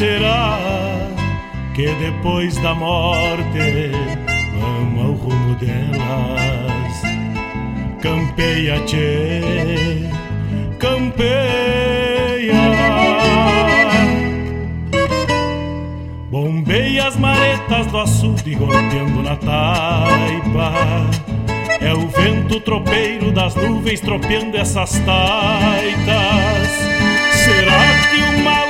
Será que depois da morte vamos ao rumo delas? Campeia, tchê, campeia. Bombeia as maretas do açude golpeando na taipa. É o vento tropeiro das nuvens tropeando essas taitas. Será que uma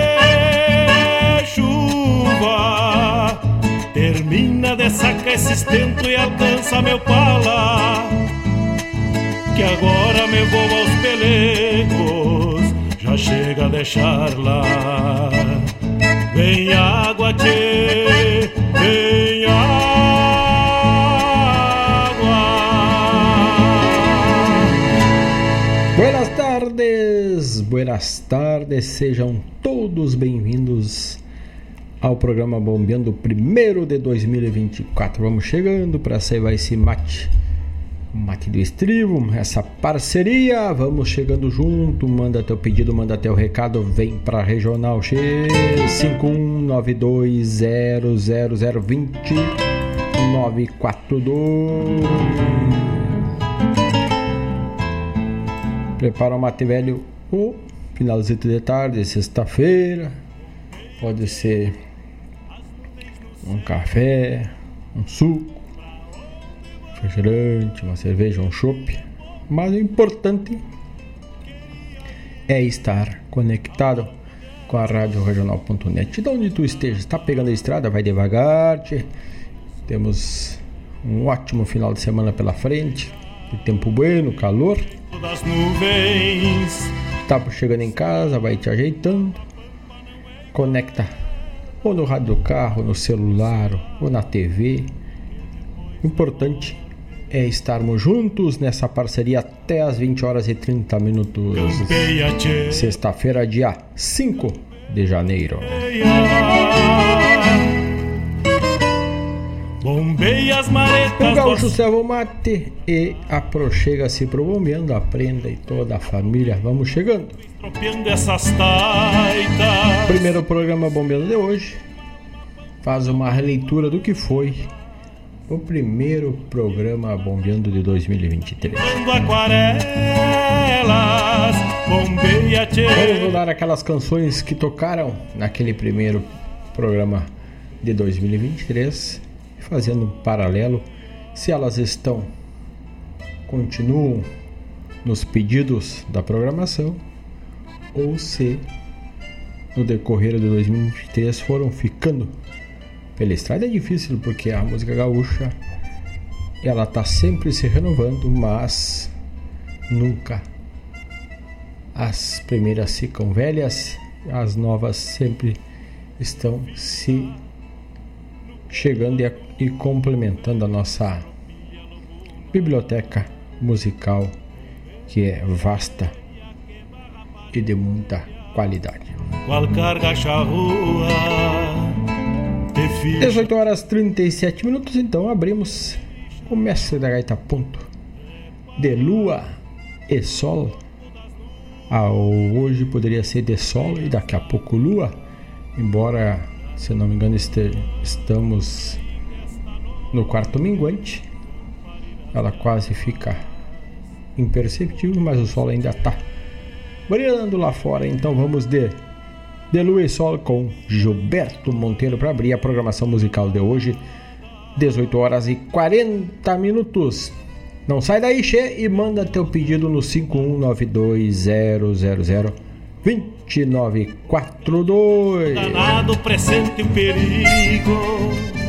de sacar esse estento e alcança meu pala. Que agora me vou aos pelecos, já chega a deixar lá. Vem água, tchê, vem água. buenas tardes, sejam todos bem-vindos ao programa Bombeando primeiro de 2024. Vamos chegando para vai esse mate, mate do estribo, essa parceria. Vamos chegando junto. Manda teu pedido, manda teu recado, vem para regional X 519200020 Prepara o mate velho o finalzinho de tarde, sexta-feira. Pode ser um café, um suco, refrigerante, uma cerveja, um chopp. Mas o importante é estar conectado com a Rádio Regional.net. De onde tu esteja, está pegando a estrada, vai devagar. Tchê. Temos um ótimo final de semana pela frente. De tempo bueno, calor. Tá chegando em casa, vai te ajeitando, conecta ou no rádio do carro, no celular ou na TV. Importante é estarmos juntos nessa parceria até as 20 horas e 30 minutos. Sexta-feira, dia 5 de janeiro. Bombeia as maretas. O gaúcho serva o mate e aproxega-se pro bombeando, aprenda e toda a família. Vamos chegando. Primeiro programa bombeando de hoje faz uma releitura do que foi o primeiro programa bombeando de 2023. Vamos mudar aquelas canções que tocaram naquele primeiro programa de 2023 fazendo um paralelo se elas estão continuam nos pedidos da programação ou se no decorrer de 2023 foram ficando pela estrada. É difícil porque a música gaúcha ela está sempre se renovando, mas nunca as primeiras ficam velhas, as novas sempre estão se chegando e, e complementando a nossa biblioteca musical, que é vasta e de muita qualidade. 18 horas 37 minutos, então abrimos o mestre da gaita ponto de lua e sol. Ah, hoje poderia ser de sol e daqui a pouco lua embora, se não me engano, este, estamos no quarto minguante, ela quase fica imperceptível, mas o sol ainda está brilhando lá fora. Então vamos de de Lua e Sol com Gilberto Monteiro para abrir a programação musical de hoje, 18 horas e 40 minutos. Não sai daí, Che, e manda teu pedido no 51920002942. Danado presente o perigo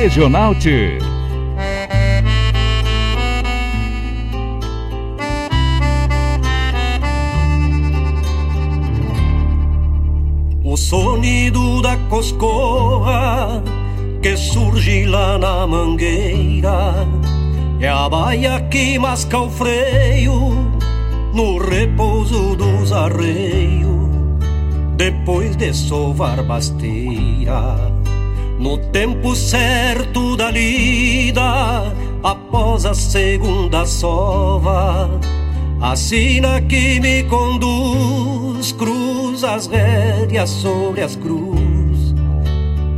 Regional. O sonido da coscoa que surge lá na mangueira é a baia que masca o freio no repouso dos arreios depois de sovar basteira no tempo certo da lida, após a segunda sova, a sina que me conduz, cruza as rédeas sobre as cruz,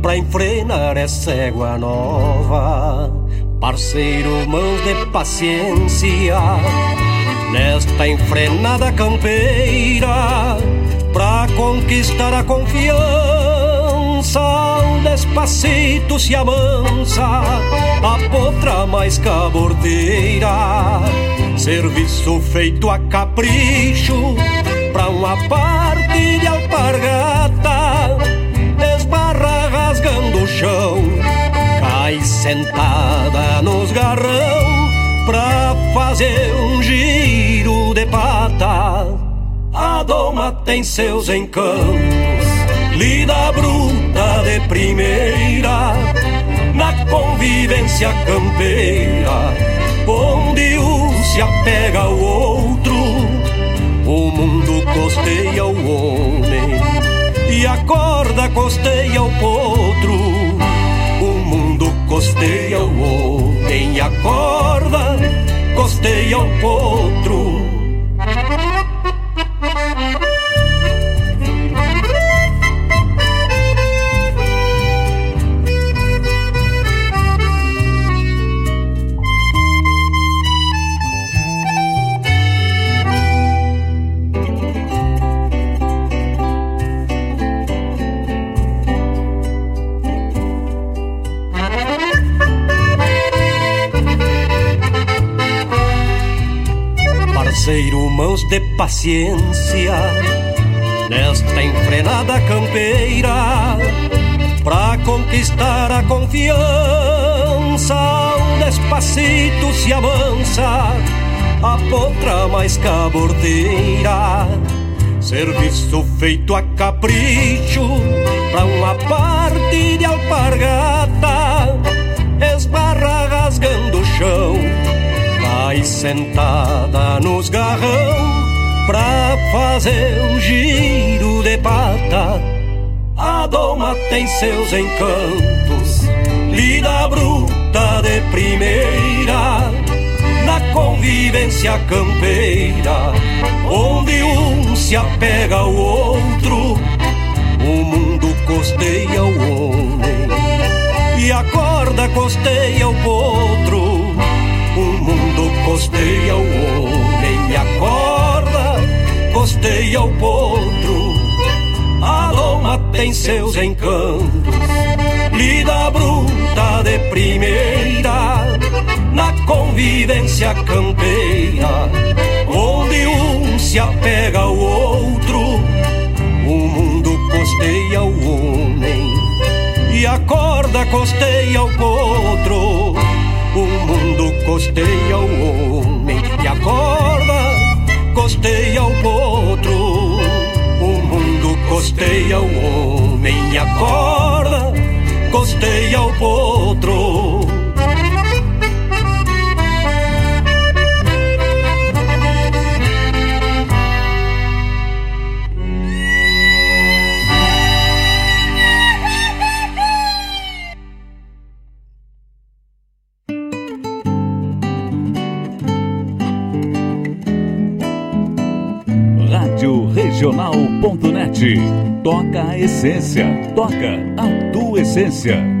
pra enfrenar essa égua nova, Parceiro, mãos de paciência nesta enfrenada campeira pra conquistar a confiança. Despacito se amansa a potra mais cabordeira. Serviço feito a capricho pra uma parte de alpargata. Esbarra rasgando o chão, cai sentada nos garrão pra fazer um giro de pata. A doma tem seus encantos, lida bruta de primeira, na convivência campeira, onde um se apega ao outro, o mundo costeia o homem e a corda costeia o potro costeia o homem e acorda, costeia o potro. Mãos de paciência nesta enfrenada campeira pra conquistar a confiança. Um despacito se avança a potra mais cabordeira. Serviço feito a capricho pra uma parte de alpargata, esbarra rasgando o chão Vai sentada nos garrão pra fazer um giro de pata. A doma tem seus encantos, lida bruta de primeira, na convivência campeira, onde um se apega ao outro, o mundo costeia o homem e a corda costeia o potro costeia o homem e acorda, costeia o potro. A loma tem seus encantos, lida bruta de primeira, na convivência campeira, onde um se apega ao outro, o mundo costeia o homem e acorda, costeia o potro o mundo costeia o homem e acorda, costeia o potro. O mundo costeia o homem e acorda, costeia o potro. Toca a essência, toca a tua essência.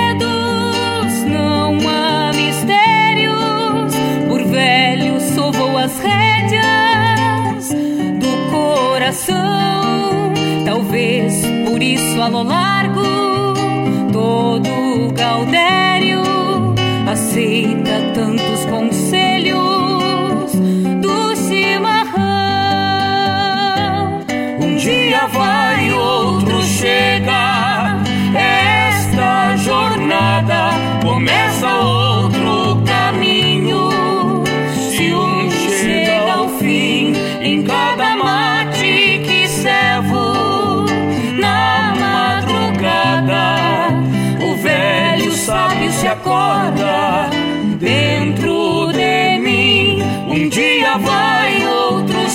coração. Talvez por isso a lo largo todo o caudério aceita tanto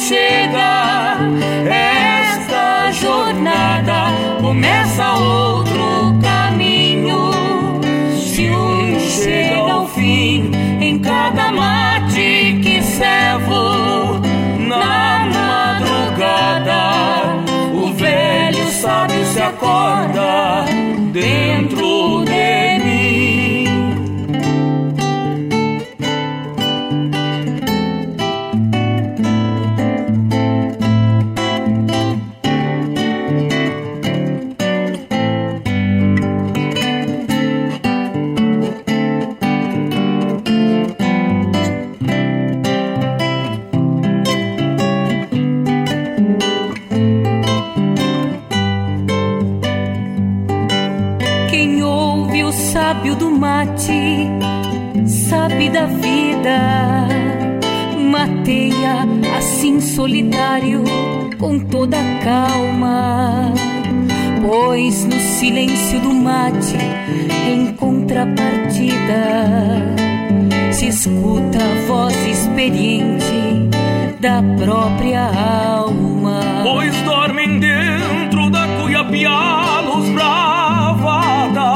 chega. Esta jornada começa outro caminho. Se um chega ao fim em cada mate que servo na madrugada, o velho sábio se acorda toda calma. Pois no silêncio do mate, em contrapartida, se escuta a voz experiente da própria alma. Pois dormem dentro da cuiapiá os bravadas.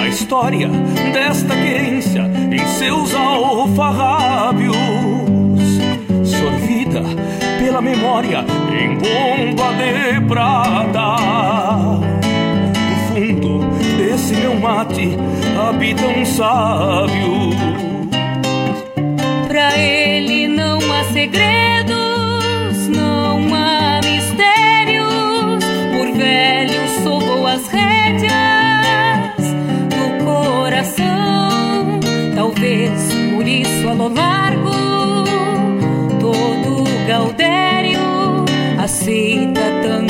A história desta querência em seus alfarrábios, pela memória em bomba de prata. No fundo desse meu mate habita um sábio. Pra ele see that the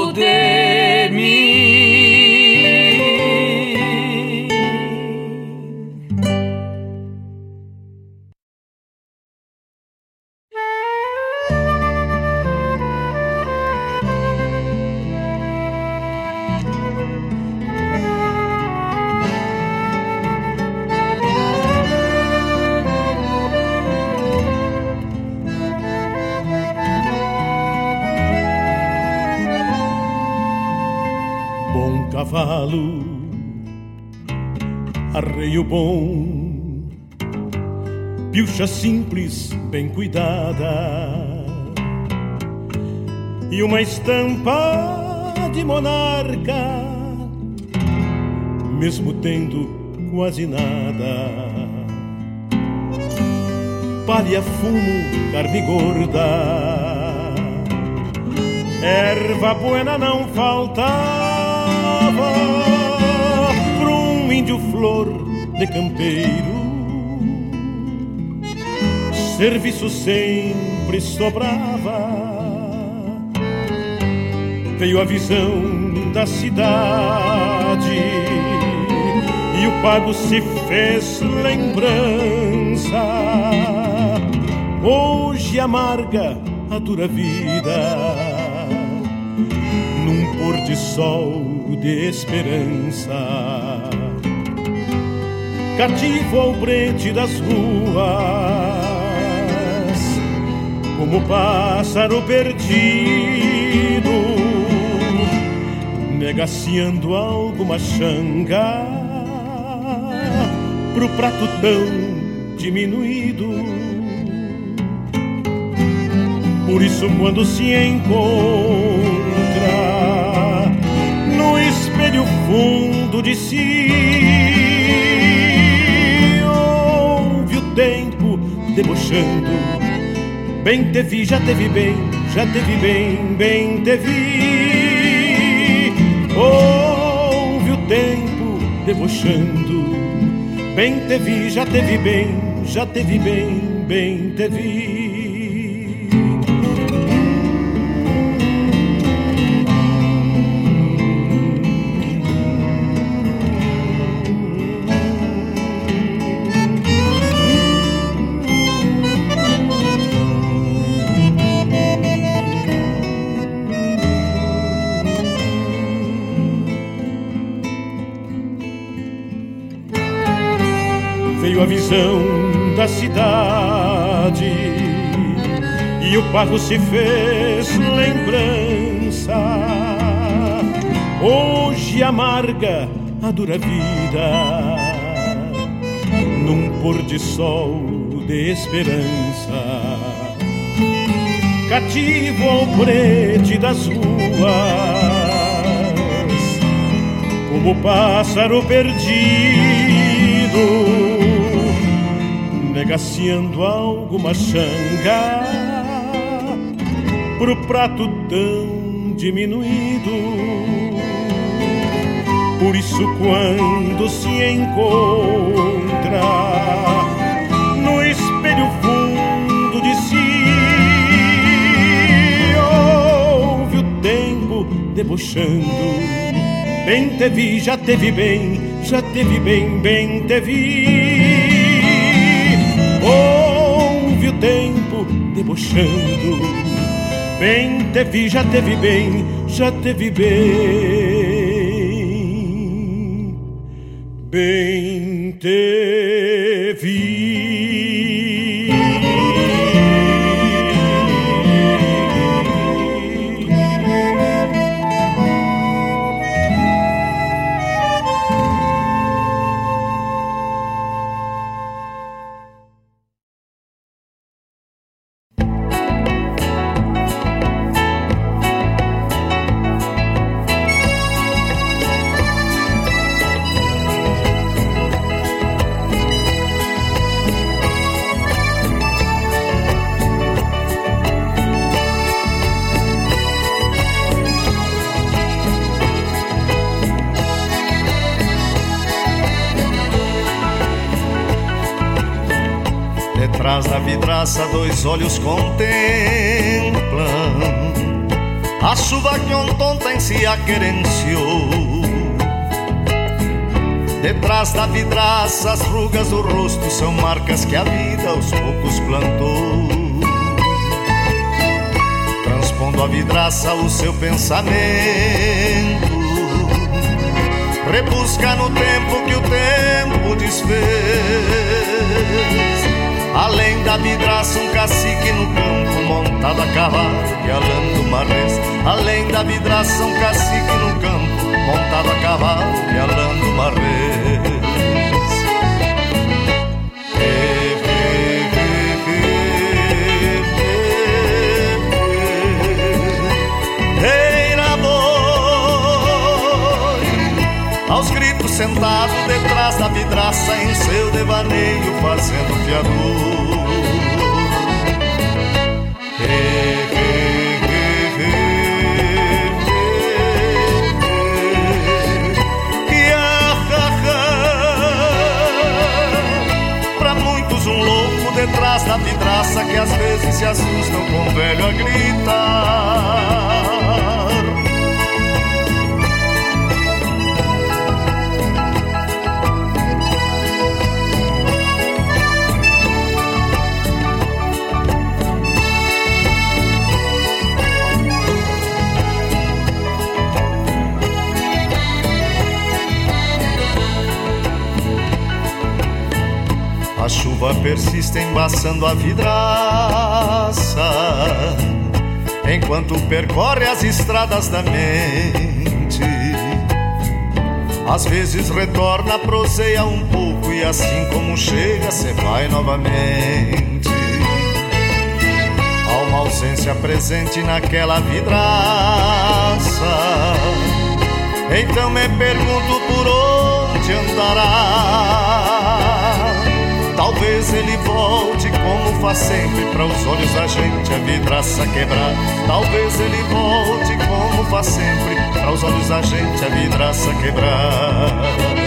bem cuidada, e uma estampa de monarca, mesmo tendo quase nada. Palha, fumo, carne gorda Erva buena não faltava Pra um índio flor de campeiro. Serviço sempre sobrava. Veio a visão da cidade e o pago se fez lembrança. Hoje amarga a dura vida num pôr de sol de esperança. Cativo ao brete das ruas, como pássaro perdido, negaciando alguma xanga pro prato tão diminuído. Por isso, quando se encontra espelho fundo de si. Ouve o tempo debochando. Bem te vi, já te vi bem, já te vi bem, bem te vi. Ouve o tempo debochando. Bem te vi, já te vi bem, já te vi bem, bem te vi. Visão da cidade e o barro se fez lembrança. Hoje amarga a dura vida num pôr de sol de esperança. Cativo ao prete das ruas, como pássaro perdido negaciando alguma xanga pro prato tão diminuído. Por isso, quando se encontra no espelho fundo de si, ouve o tempo debochando. Bem te vi, já te vi bem, já te vi bem, bem te vi debochando. Bem te vi, já te vi bem, já te vi bem. Bem te dois olhos contemplam a chuva que ontem se aquerenciou. Detrás da vidraça, as rugas do rosto são marcas que a vida aos poucos plantou. Transpondo a vidraça o seu pensamento, rebusca no tempo que o tempo desfez Além da vidraça, um cacique no campo, montado a cavalo, alando uma res. Além da vidraça, um cacique no campo, montado a cavalo, alando uma res. sentado detrás da vidraça em seu devaneio fazendo fiador. Ah, Para muitos um louco detrás da vidraça que às vezes se assustam com o velho a gritar. A chuva persiste embaçando a vidraça, enquanto percorre as estradas da mente. Às vezes retorna, proseia um pouco e assim como chega, se vai novamente. Há uma ausência presente naquela vidraça. Então me pergunto por onde andará Talvez ele volte como faz sempre para os olhos da gente a vidraça quebrar. Talvez ele volte como faz sempre para os olhos da gente a vidraça quebrar.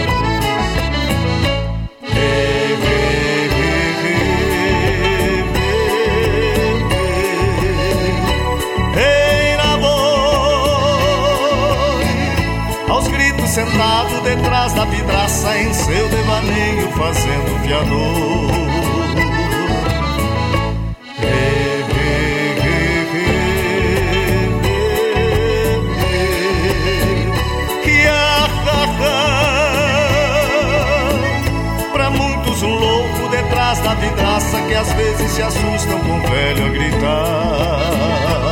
Sentado detrás da vidraça em seu devaneio fazendo fiador. Pra muitos um louco detrás da vidraça que às vezes se assustam com o velho a gritar.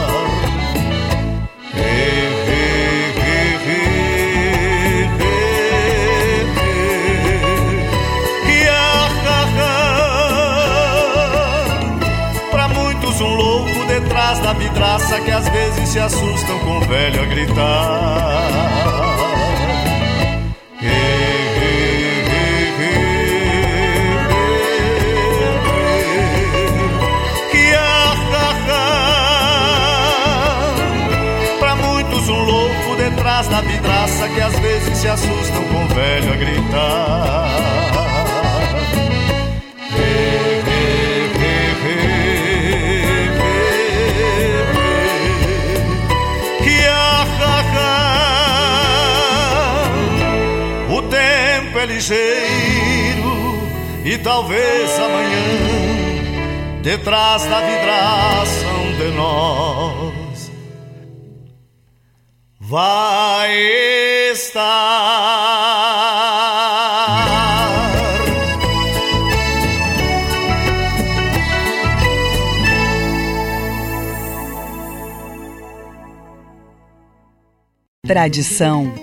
Vidraça que às vezes se assustam com o velho a gritar. Que Pra muitos um louco detrás da vidraça que às vezes se assustam com o velho a gritar. Ligeiro e talvez amanhã, detrás da vidraça um de nós, vai estar. Tradição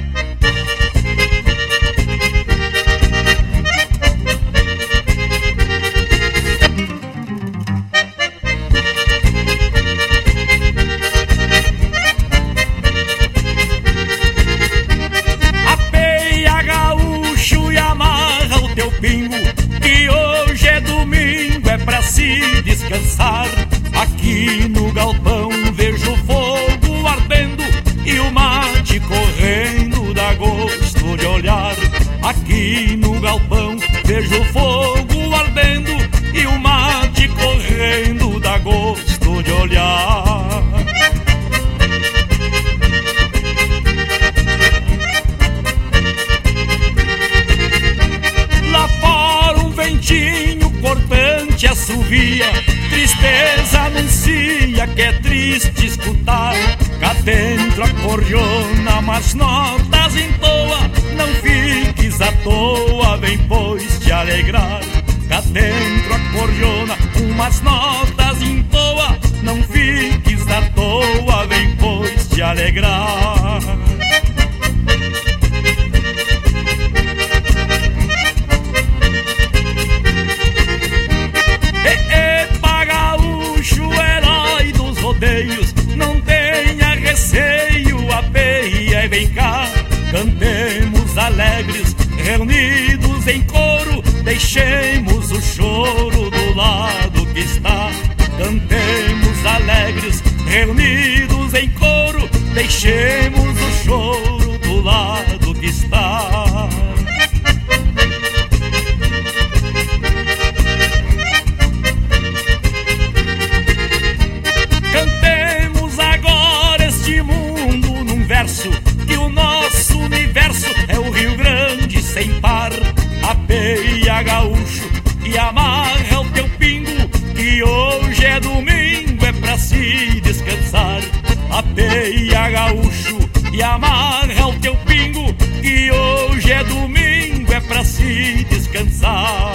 Galpão vejo fogo ardendo e o mate correndo dá gosto de olhar. Aqui no galpão vejo fogo ardendo e o mate correndo dá gosto de olhar. Lá fora um ventinho cortante assovia Tristeza anuncia que é triste escutar. Cá dentro a corriona, mas notas em toa. Não fiques à toa, vem pois te alegrar. Cá dentro a corriona, umas notas em toa. Não fiques à toa, vem pois te alegrar reunidos em coro, deixemos o choro do lado que está. Cantemos alegres, reunidos em coro, deixemos o choro do lado que está. É domingo, é pra se descansar.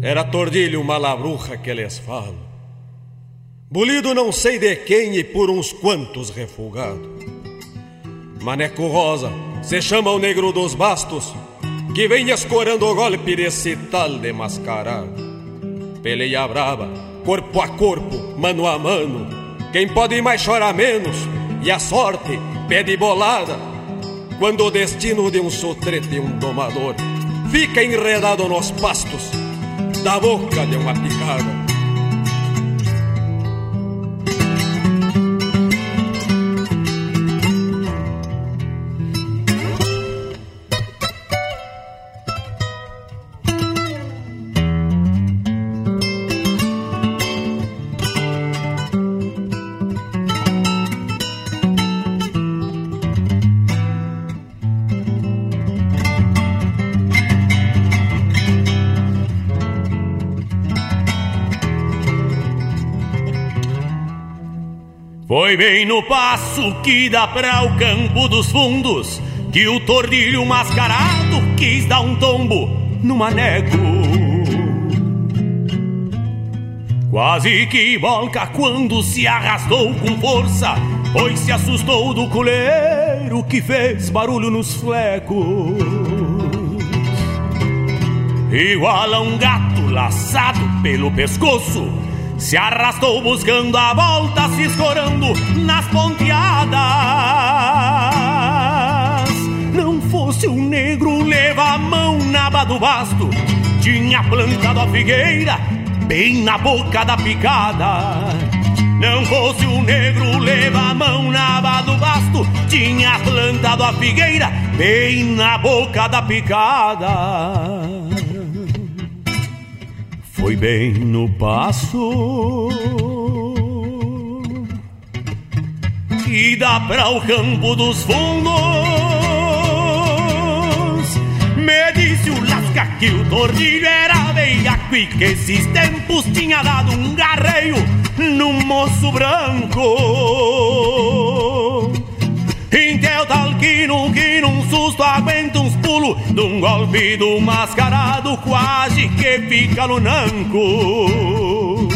Era tordilho uma labruja que lhes falo. Bolido não sei de quem e por uns quantos refugado. Maneco Rosa, se chama o negro dos bastos, que vem escorando o golpe desse tal de mascarado. Peleia brava, corpo a corpo, mano a mano. Quem pode mais chora menos, e a sorte pede bolada. Quando o destino de um sotrete e um domador fica enredado nos pastos da boca de uma picada. Foi bem no passo que dá pra o campo dos fundos que o tordilho mascarado quis dar um tombo no maneco. Quase que volca quando se arrastou com força, pois se assustou do coleiro que fez barulho nos flecos. Igual a um gato laçado pelo pescoço, se arrastou buscando a volta, se escorando nas ponteadas. Não fosse o negro, leva a mão na aba do basto, tinha plantado a figueira bem na boca da picada. Não fosse o negro, leva a mão na aba do basto, tinha plantado a figueira bem na boca da picada. Foi bem no passo que dá para o campo dos fundos. Me disse o lasca que o tordilho era veiaco e que esses tempos tinha dado um garreio num moço branco. Num, que num susto aguenta uns pulos De um golpe do mascarado quase que fica no nanco.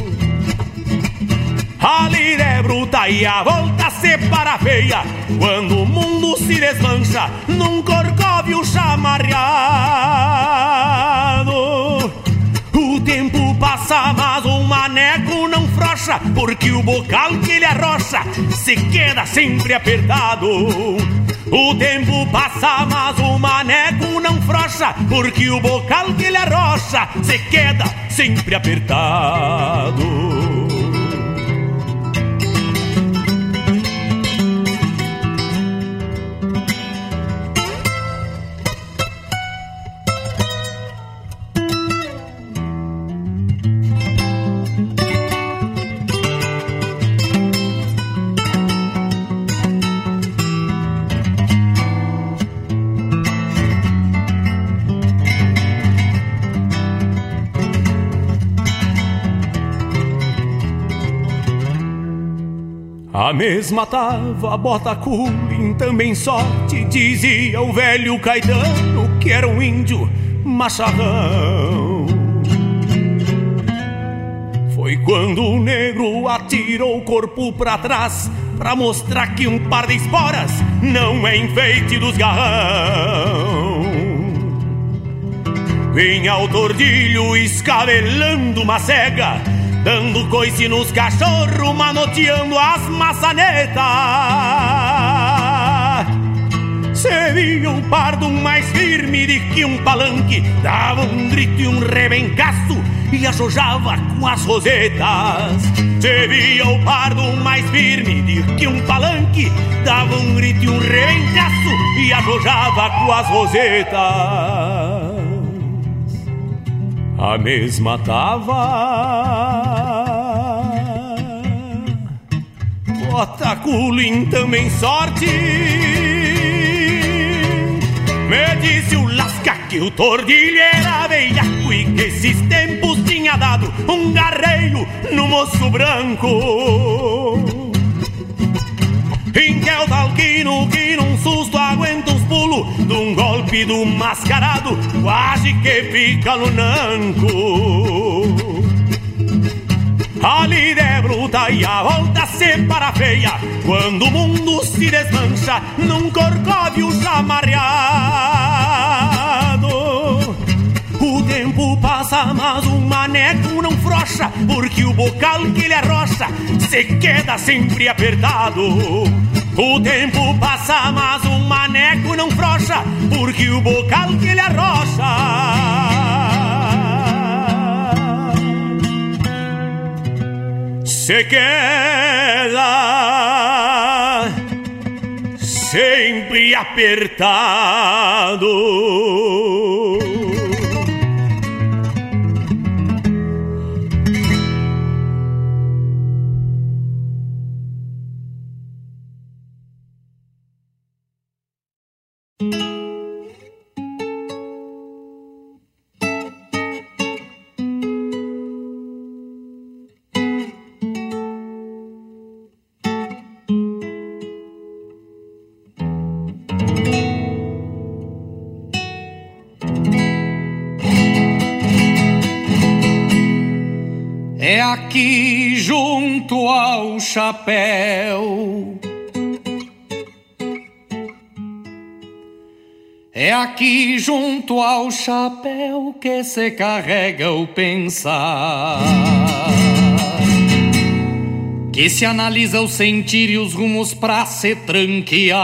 A lira é bruta e a volta se para feia Quando o mundo se desmancha num corcóvio chamarreado. O tempo passa mas o maneco não frouxa Porque o bocal que ele arrocha se queda sempre apertado o tempo passa, mas o maneco não frouxa, porque o bocal que ele arrocha se queda sempre apertado. A mesma tava bota culim, também sorte, dizia o velho Caetano, que era um índio macharrão. Foi quando o negro atirou o corpo pra trás, pra mostrar que um par de esporas não é enfeite dos garrão. Vinha o tordilho escabelando uma cega, dando coice nos cachorros, manoteando as maçanetas. Se via um pardo mais firme de que um palanque, dava um grito e um rebencaço e ajojava com as rosetas. Se via o pardo mais firme de que um palanque, dava um grito e um rebencaço e ajojava com as rosetas. A mesma tava. Bota culim também sorte. Me disse o lasca que o tordilho era veiaco E que esses tempos tinha dado um garreio no moço branco em que é o talquino que num susto aguenta os pulos De um golpe do mascarado Quase que fica no nanco A lida é bruta e a volta se para feia Quando o mundo se desmancha Num corcóvio chamarreado o tempo passa, mas o maneco não frocha, porque o bocal que ele arrocha se queda sempre apertado. O tempo passa, mas o maneco não frocha, porque o bocal que ele arrocha se queda sempre apertado. Aqui junto ao chapéu. É aqui junto ao chapéu que se carrega o pensar. Que se analisa o sentir e os rumos pra se tranquear.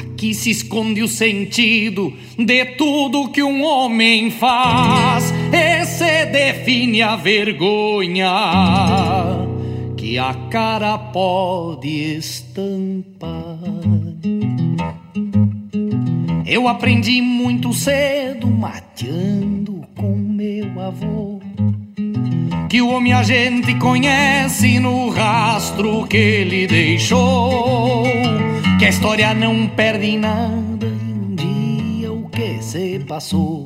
Aqui se esconde o sentido de tudo que um homem faz. Define a vergonha que a cara pode estampar. Eu aprendi muito cedo, mateando com meu avô, que o homem a gente conhece no rastro que ele deixou, que a história não perde nada e um dia o que se passou.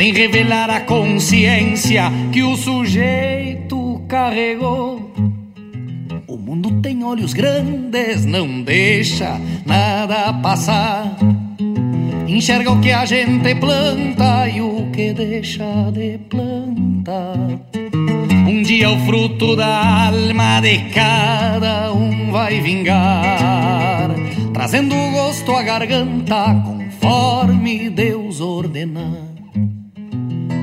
Vem revelar a consciência que o sujeito carregou. O mundo tem olhos grandes, não deixa nada passar. Enxerga o que a gente planta e o que deixa de plantar. Um dia o fruto da alma de cada um vai vingar, trazendo gosto à garganta conforme Deus ordenar.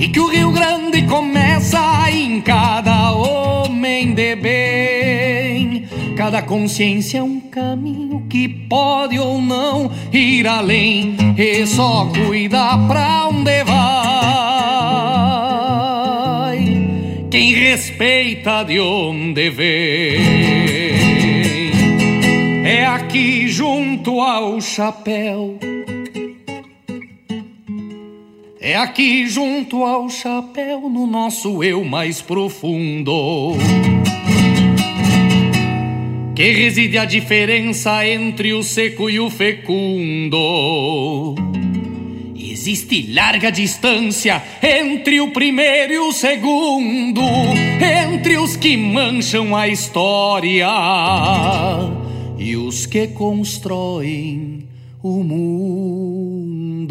E que o Rio Grande começa em cada homem de bem. Cada consciência é um caminho que pode ou não ir além. E só cuida pra onde vai. Quem respeita de onde vem. É aqui junto ao chapéu é aqui junto ao chapéu, no nosso eu mais profundo. que reside a diferença entre o seco e o fecundo. Existe larga distância entre o primeiro e o segundo, entre os que mancham a história e os que constroem o mundo.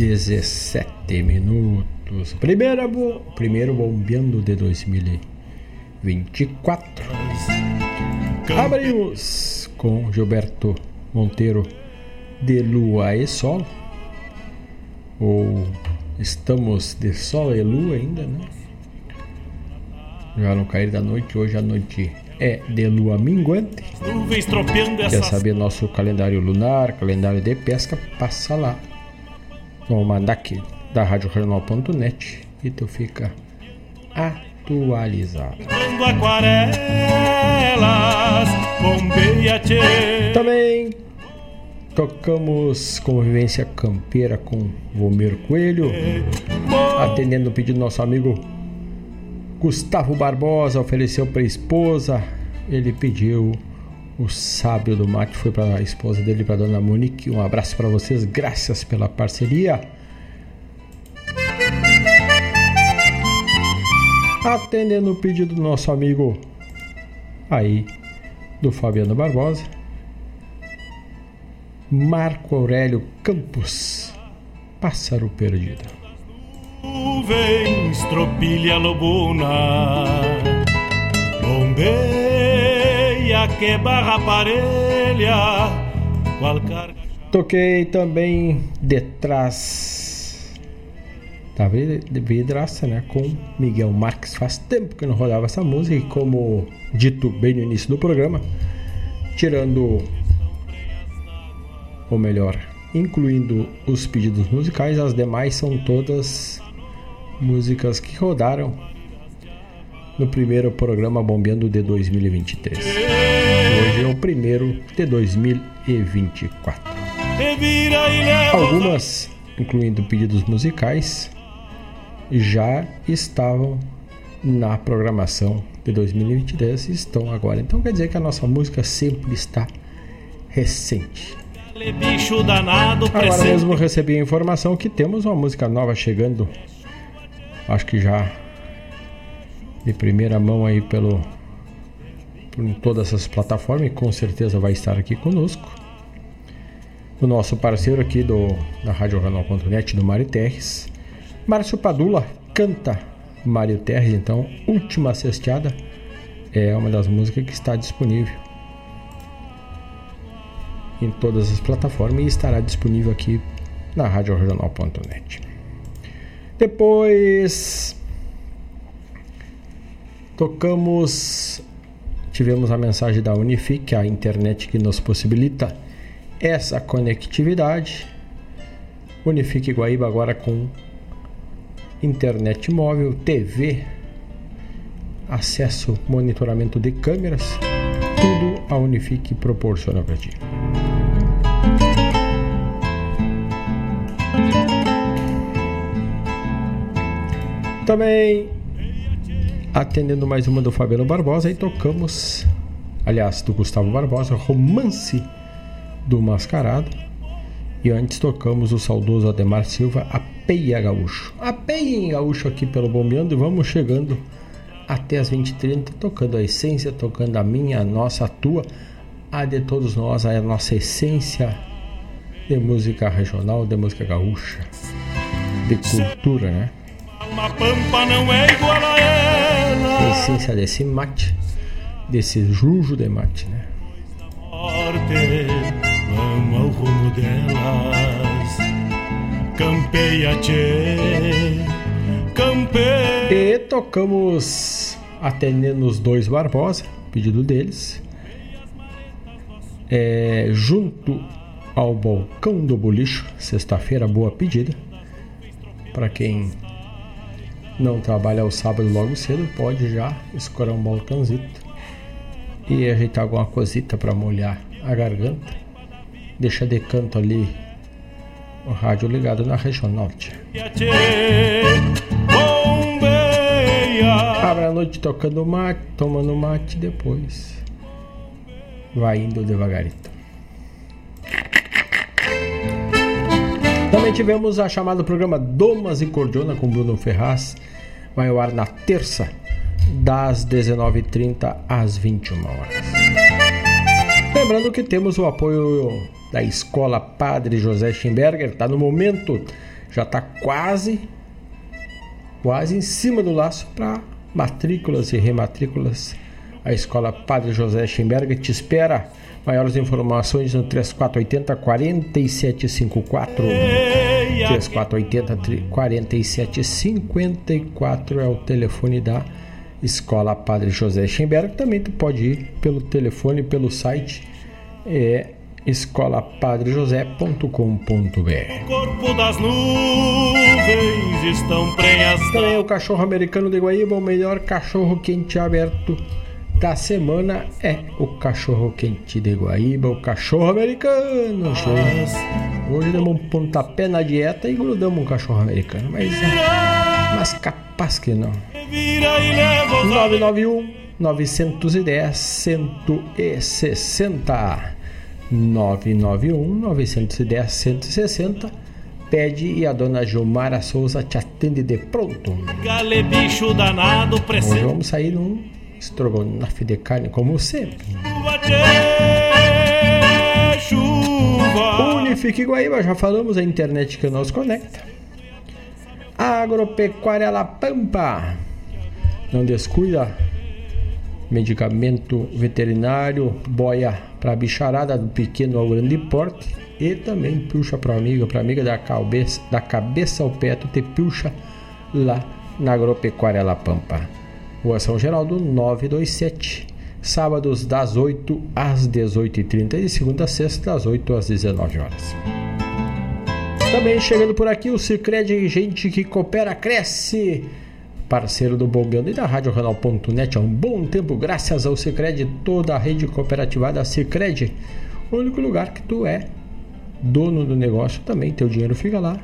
17 minutos. Primeira bo... Primeiro bombeando de 2024. Abrimos com Gilberto Monteiro de Lua e Sol. Ou estamos de Sol e Lua ainda, né? Já no cair da noite, hoje a noite é de lua minguante. Quer saber nosso calendário lunar, calendário de pesca? Passa lá no Almanac da RádioRegional.net e tu fica atualizado. Também tocamos Convivência Campeira com Vomir Coelho, atendendo o pedido do nosso amigo Gustavo Barbosa, ofereceu para a esposa, ele pediu o sábio do mate foi para a esposa dele, para dona Monique. Um abraço para vocês, graças pela parceria. Atendendo o pedido do nosso amigo aí, do Fabiano Barbosa, Marco Aurélio Campos, Pássaro Perdido. Nuvens, tropilha lobuna, bombeiro que barra parelha, qualquer... Toquei também detrás da vidraça, né, com Miguel Marques. Faz tempo que não rodava essa música e como dito bem no início do programa, tirando ou melhor, incluindo os pedidos musicais, as demais são todas músicas que rodaram no primeiro programa Bombeando de 2023. Hoje é o primeiro de 2024. Algumas, incluindo pedidos musicais, já estavam na programação de 2023 e estão agora. Então quer dizer que a nossa música sempre está recente. Agora mesmo recebi a informação que temos uma música nova chegando. Acho que já de primeira mão aí pelo por todas essas plataformas e com certeza vai estar aqui conosco. O nosso parceiro aqui do da Rádio Renal.net do Mário Terres, Márcio Padula canta Mário Terres, então última cesteada é uma das músicas que está disponível em todas as plataformas e estará disponível aqui na Rádio Regional.net. Depois Tocamos, tivemos a mensagem da Unifique, a internet que nos possibilita essa conectividade. Unifique Guaíba agora com internet móvel, TV, acesso, monitoramento de câmeras, tudo a Unifique proporciona para ti. Também atendendo mais uma do Fabiano Barbosa e tocamos, aliás, do Gustavo Barbosa, Romance do Mascarado. E antes tocamos o saudoso Ademar Silva, A Peia Gaúcho. A Peia Gaúcho aqui pelo Bombeando e vamos chegando até as 20h30, tocando a essência, tocando a minha, a nossa, a tua, a de todos nós, a nossa essência de música regional, de música gaúcha, de cultura, né? Uma pampa não é igual a ela. A essência desse mate, desse jujo de mate, né? Vamos ao rumo delas. Campeia, campeia. E tocamos atendendo os dois Barbosa, pedido deles. É, junto ao balcão do bolicho, sexta-feira, boa pedida. Para quem não trabalha o sábado logo cedo, pode já escorar um balcãozito e ajeitar alguma cosita para molhar a garganta. Deixa de canto ali o rádio ligado na região norte. Abre a noite tocando mate, tomando mate depois vai indo devagarito. Também tivemos a chamada programa Domas e Cordiona com Bruno Ferraz. Vai ao ar na terça, das 19h30 às 21 horas. Lembrando que temos o apoio da Escola Padre José Schimberger. Está no momento, já está quase, quase em cima do laço para matrículas e rematrículas. A Escola Padre José Schimberger te espera. Maiores informações no 3480 4754. 3480 4754 é o telefone da Escola Padre José Schemberg. Também tu pode ir pelo telefone, pelo site é escolapadrejosé.com.br. Corpo das nuvens estão prenhas. Também é o cachorro americano de Guaíba, o melhor cachorro quente aberto da semana é o cachorro quente de Guaíba, o cachorro americano. Hoje demos um pontapé na dieta e grudamos um cachorro americano, mas, mas capaz que não. 991 910 160 991 910 160 Pede e a dona Gilmara Souza te atende de pronto. Gale bicho danado, Hoje vamos sair num estrogonofe de carne, como sempre. Unifique Guaíba, já falamos, a internet que nos conecta. Agropecuária La Pampa. Não descuida. Medicamento veterinário, boia para bicharada do pequeno ao grande porte. E também puxa para amiga, para amiga da cabeça, da cabeça ao pé, tu te puxa lá na Agropecuária La Pampa. Rua São Geraldo 927. Sábados das 8 às 18h30 e segunda a sexta das 8 às 19 horas. Também chegando por aqui o Cicred, gente que coopera, cresce. Parceiro do Bombeando e da Rádio Renal.net há um bom tempo, graças ao Cicred, toda a rede cooperativa da Cicred. O único lugar que tu é dono do negócio também, teu dinheiro fica lá.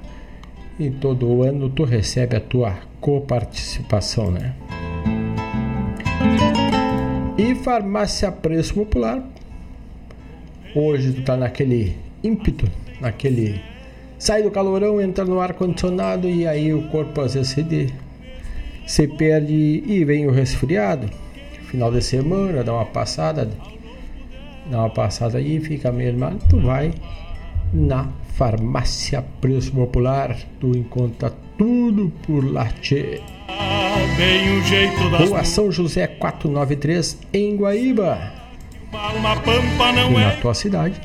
E todo ano tu recebe a tua coparticipação, né? Farmácia preço popular. Hoje tu tá naquele ímpeto, naquele sai do calorão, entra no ar condicionado e aí o corpo às vezes se, se perde e vem o resfriado. Final de semana, dá uma passada, dá uma passada aí, fica mal, tu vai na farmácia preço popular, tu encontra tudo por. Tchê. Rua São José 493 em Guaíba. E na é tua cidade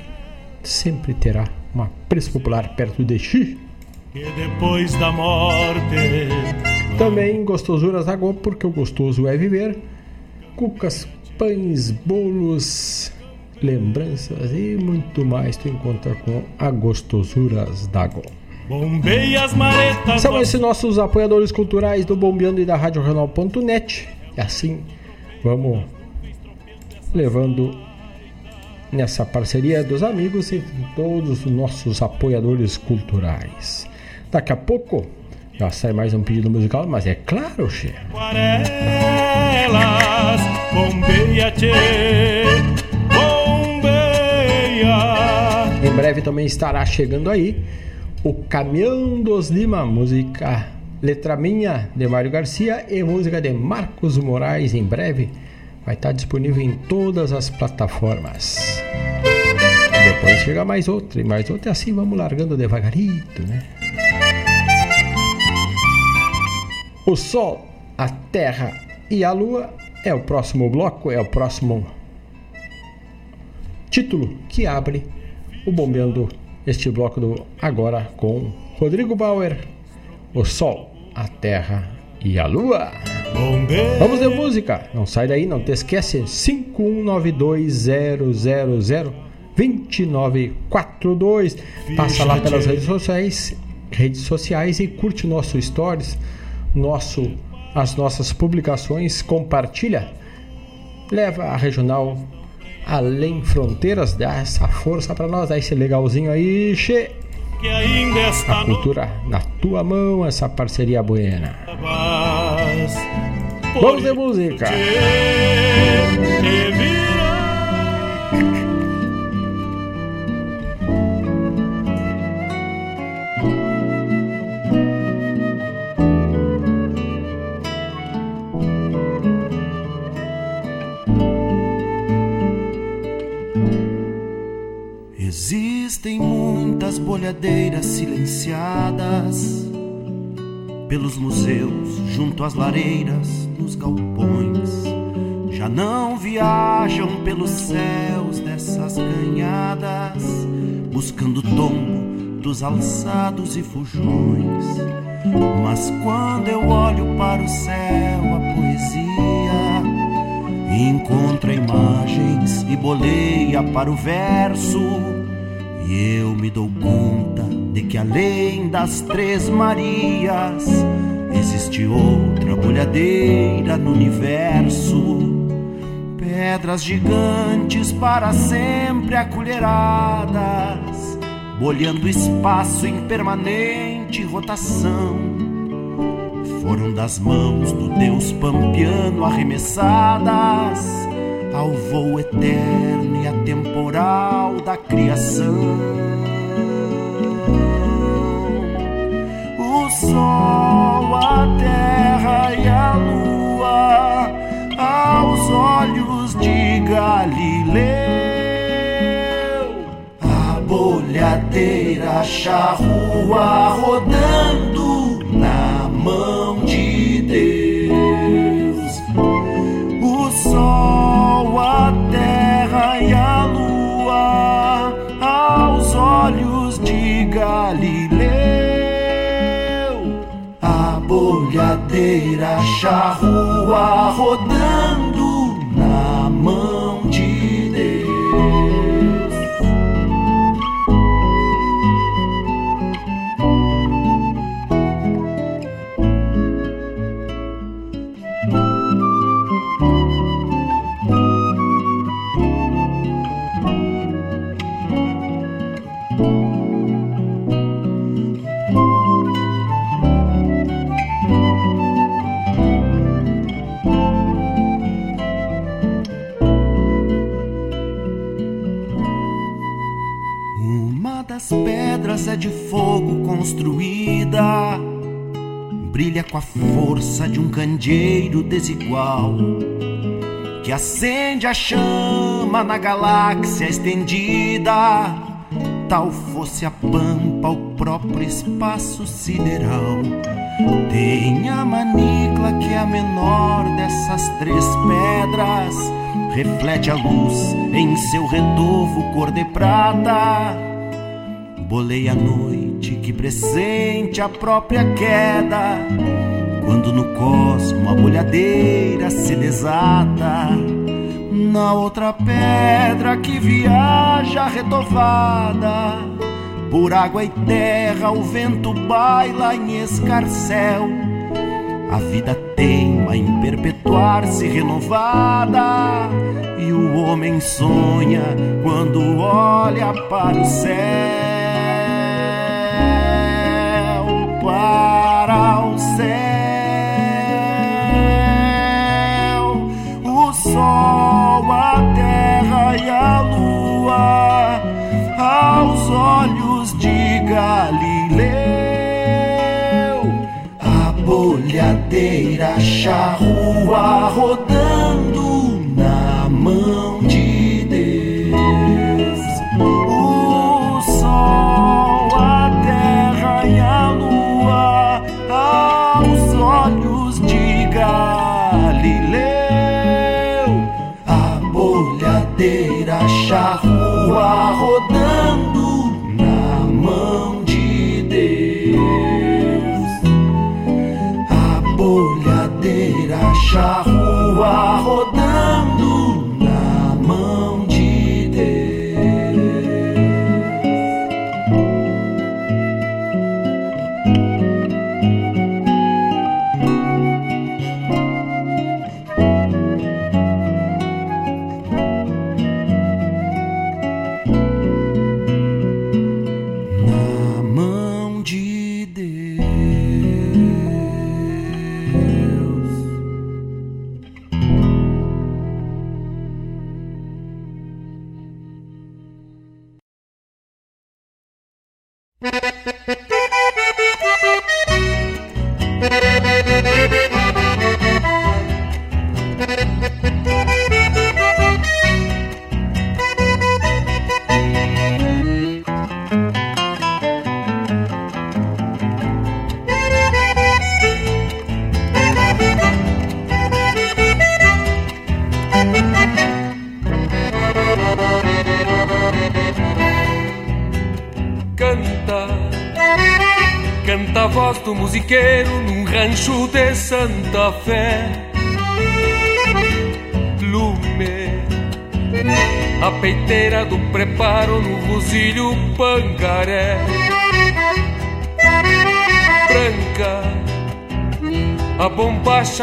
sempre terá uma preço popular perto de ti. que depois da morte. Também gostosuras da Go, porque o gostoso é viver. Cucas, pães, bolos, lembranças e muito mais tu encontra com a Gostosuras da Go. Bombei as maretas. São esses nossos apoiadores culturais do Bombeando e da Rádio Renal.net. E assim vamos levando nessa parceria dos amigos e todos os nossos apoiadores culturais. Daqui a pouco já sai mais um pedido musical, mas é claro, che. bombeia, tchê, bombeia. Em breve também estará chegando aí o Caminhão dos Lima, música letra minha de Mário Garcia e música de Marcos Moraes em breve vai estar disponível em todas as plataformas. Depois chega mais outra e mais outra e assim vamos largando devagarito, né? O Sol, a Terra e a Lua é o próximo bloco, é o próximo título que abre o Bombeando este bloco do agora com Rodrigo Bauer, o Sol, a Terra e a Lua. Vamos de música, não sai daí, não te esquece, 51920002942. Passa lá pelas redes sociais, redes sociais e curte nosso stories, nosso as nossas publicações, compartilha. Leva a regional além fronteiras, dá essa força para nós, dá esse legalzinho aí, che. A cultura na tua mão, essa parceria buena. Vamos de música. Bolhadeiras silenciadas pelos museus, junto às lareiras, nos galpões. Já não viajam pelos céus dessas canhadas, buscando tombo dos alçados e fujões. Mas quando eu olho para o céu, a poesia encontra imagens e boleia para o verso e eu me dou conta de que além das Três Marias existe outra bolhadeira no universo. Pedras gigantes para sempre acolheradas, bolhando espaço em permanente rotação. Foram das mãos do Deus pampiano arremessadas ao voo eterno e atemporal da criação. O sol, a terra e a lua, aos olhos de Galileu, a bolhadeira charrua rodando na mão a terra e a lua aos olhos de Galileu. A bolhadeira charrua rodando de fogo construída, brilha com a força de um candeeiro desigual, que acende a chama na galáxia estendida, tal fosse a pampa, o próprio espaço sideral. Tem a manicla que é a menor dessas três pedras, reflete a luz em seu redovo cor de prata Bolei a noite que presente a própria queda, quando no cosmo a bolhadeira se desata. Na outra pedra que viaja retovada, Por água e terra o vento baila em escarcel. A vida teima em perpetuar-se renovada. E o homem sonha quando olha para o céu. Céu. O sol, a terra e a lua aos olhos de Galileu. A bolhadeira charrua rodando na mão bolhadeira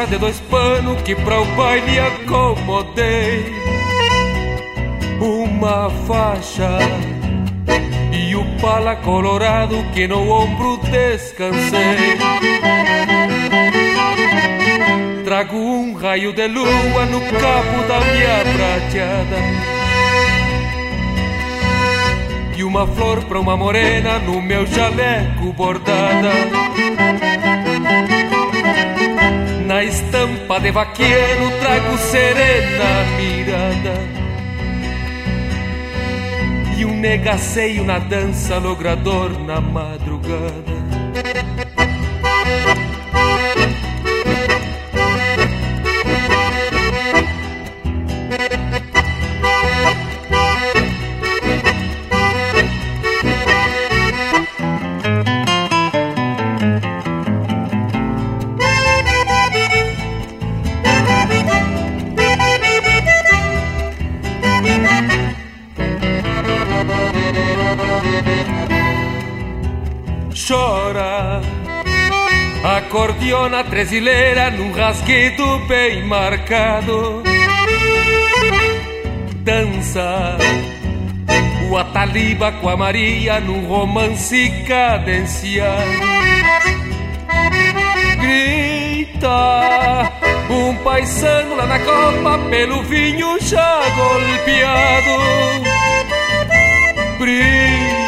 de dois panos que pra o baile acomodei. Uma faixa e o pala colorado que no ombro descansei. Trago um raio de lua no cabo da minha prateada e uma flor pra uma morena no meu jaleco bordada. Na estampa de vaqueiro trago serena mirada e um negaceio na dança logrador na madrugada. Tresileira num rasguido bem marcado. Dança o Ataliba com a Maria num romance cadenciado. Grita um paisano lá na copa pelo vinho já golpeado. Brilha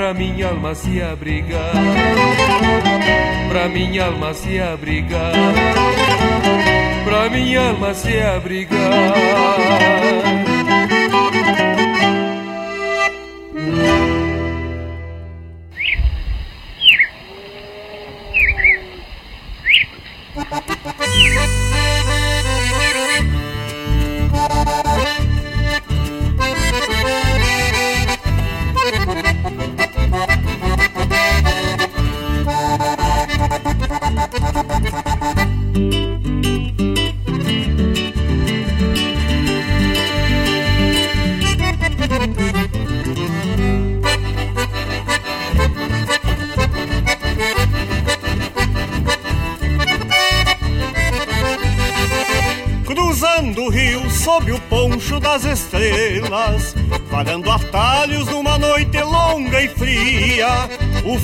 pra minha alma se abrigar, pra minha alma se abrigar, pra minha alma se abrigar. Cruzando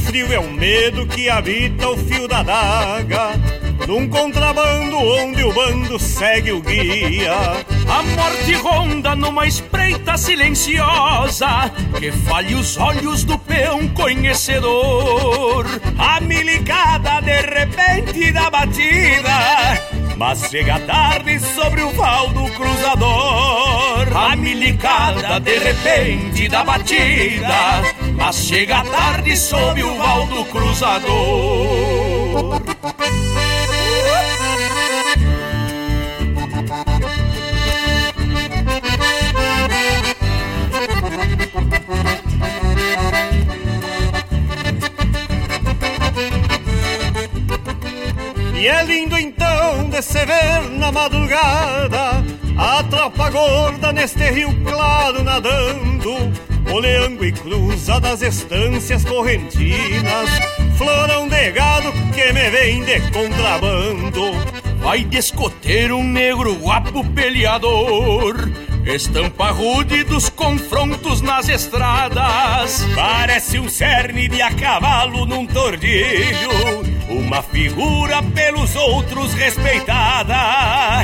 frio é o medo que habita o fio da daga, num contrabando onde o bando segue o guia. A morte ronda numa espreita silenciosa que falhe os olhos do peão conhecedor. A milicada de repente da batida. Mas chega tarde sobre o val do cruzador. A milicada de repente da batida. Mas chega tarde sob o val do cruzador. E é lindo então de se ver na madrugada a tropa gorda neste rio claro nadando, oleando e cruza das estâncias correntinas, florão de gado que me vem de contrabando. Vai de escoteiro um negro guapo peleador Estampa rude dos confrontos nas estradas Parece um cerne de a cavalo num tordilho Uma figura pelos outros respeitada.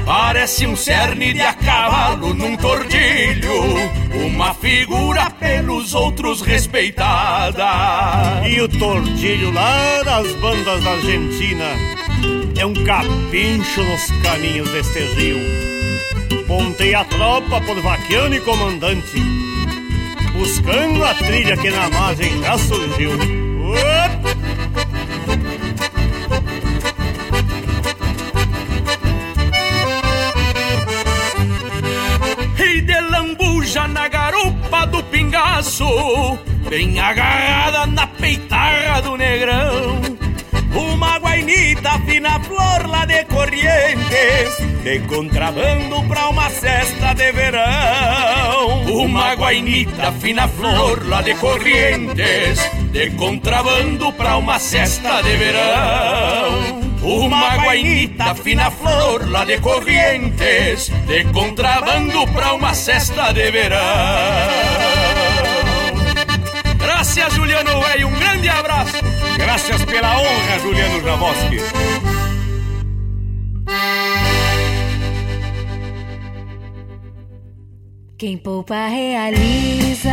Parece um cerne de a cavalo num tordilho. Uma figura pelos outros respeitada. E o tordilho lá das bandas da Argentina É um capincho nos caminhos deste rio. Montei a tropa por vaqueano e comandante, buscando a trilha que na margem já surgiu. Pingaço, bem agarrada na peitarra do negrão. Uma guainita fina flor lá de Corrientes De contrabando pra uma cesta de verão. Uma guainita fina flor lá de Corrientes De contrabando pra uma cesta de verão. Uma guainita fina flor lá de Corrientes De contrabando pra uma cesta de verão Graças Juliano e um grande abraço Graças pela honra, Juliano Javoski. Quem poupa realiza,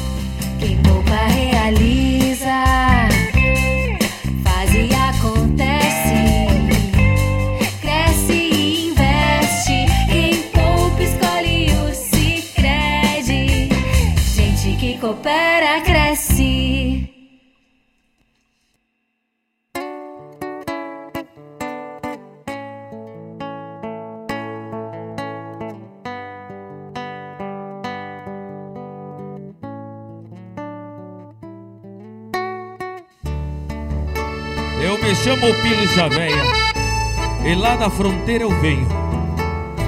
Quem poupa Chamo Pilo Chaveia e lá da fronteira eu venho.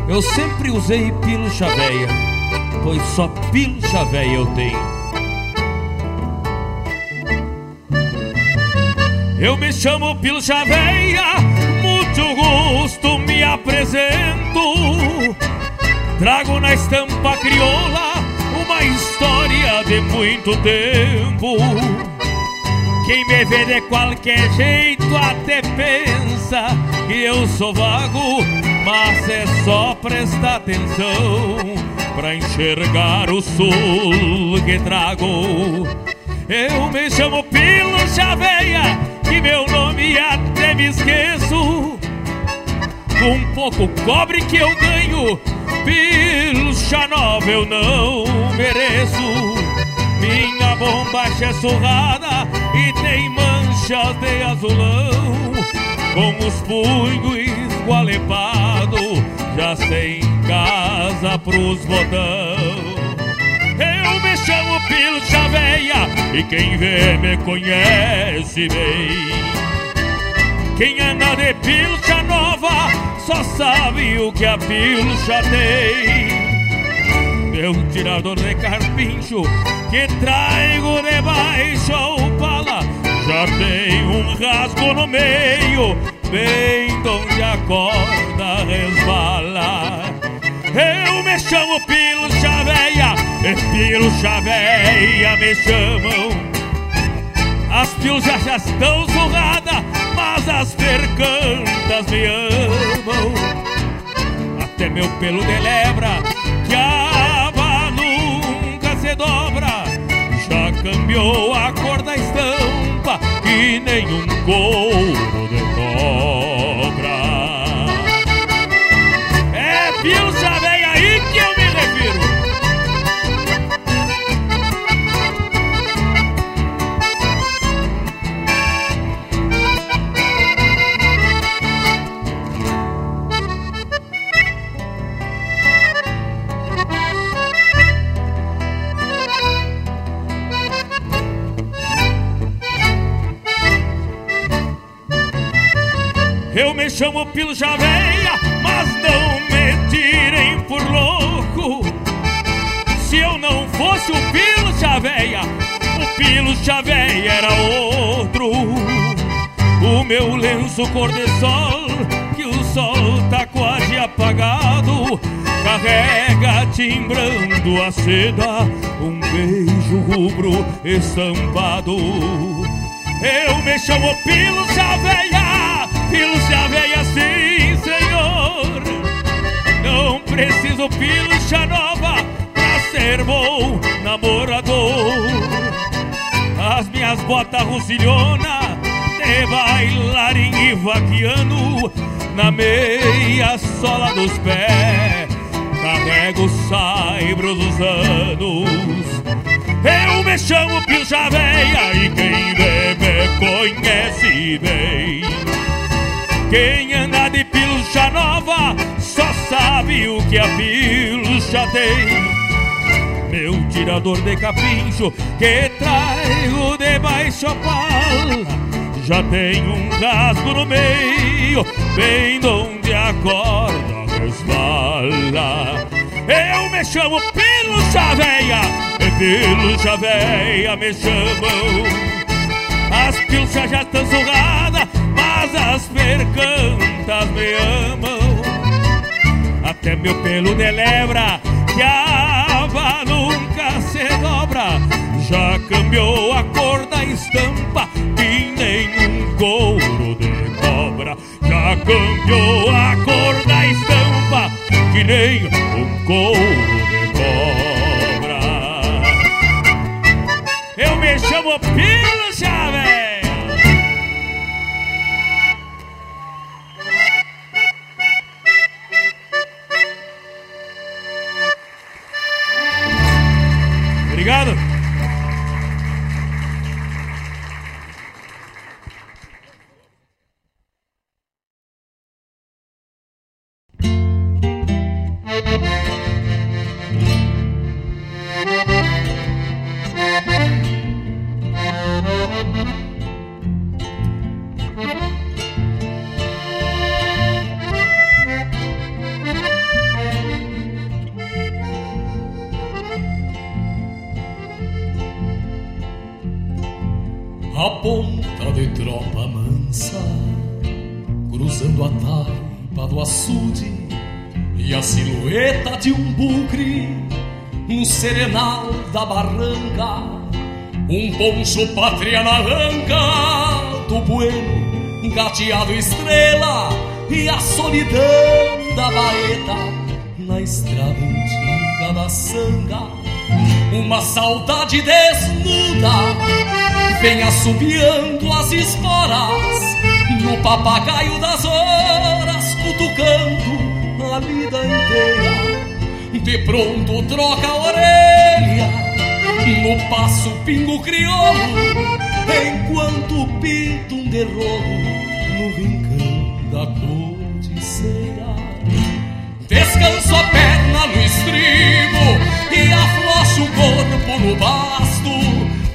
Eu sempre usei Pilo Chaveia, pois só Pilo Chaveia eu tenho. Eu me chamo Pilo Chaveia, muito gosto me apresento. Trago na estampa crioula uma história de muito tempo. Quem me vê de qualquer jeito até pensa que eu sou vago, mas é só prestar atenção pra enxergar o sul que trago. Eu me chamo Pilo Chaveia, que meu nome até me esqueço. Com pouco cobre que eu ganho, pilcha nova eu não mereço. Minha bombacha é surrada e tem manchas de azulão. Com os punhos esgualepados, já sem casa pros botão. Eu me chamo Pilcha Veia e quem vê me conhece bem. Quem anda de pilcha nova só sabe o que a pilcha tem. Meu tirador de carpincho que traigo debaixo ao pala já tem um rasgo no meio, bem onde a corda resbala. Eu me chamo Pilcha Veia, e Pilcha Veia me chamam. As pilchas já estão surradas, mas as percantas me amam. Até meu pelo de lebra, que a se dobra, já cambiou a cor da estampa, que nem um couro de Eu me chamo Pilo Chaveia, mas não me tirem por louco. Se eu não fosse o Pilo Chaveia, o Pilo Chaveia era outro. O meu lenço cor de sol, que o sol tá quase apagado, carrega timbrando a seda, um beijo rubro estampado. Eu me chamo Pilo Chaveia, Pilo Chaveia sim, senhor. Não preciso pilcha nova pra ser bom namorador. As minhas botas russilhona de bailarim e vaquiano na meia sola dos pés. Carrego saibros dos anos. Eu me chamo Pilcha Veia e quem vê me conhece bem. Quem anda de pilcha nova só sabe o que a pilcha tem. Meu tirador de capincho que traigo debaixo a pala já tem um rasgo no meio, bem onde a corda. Eu me chamo Pilcha Veia, e Pilcha Veia me chamam. As pilchas já estão surradas, mas as percantas me amam. Até meu pelo de lebra, que a aba nunca se dobra, já cambiou a cor da estampa, que nem um couro de cobra. Já cambiou a cor da estampa, que nem um couro de cobra. Da barranca, um poncho pátria na ranca do bueno, gateado estrela e a solidão da baeta na estrada antiga da sanga uma saudade desnuda vem assobiando as esporas no papagaio das horas, cutucando a vida inteira. De pronto troca a orelha no passo pingo crioulo, enquanto pinta um derrolo no rincão da corticeira. Descanso a perna no estribo e aflocha o corpo no basto,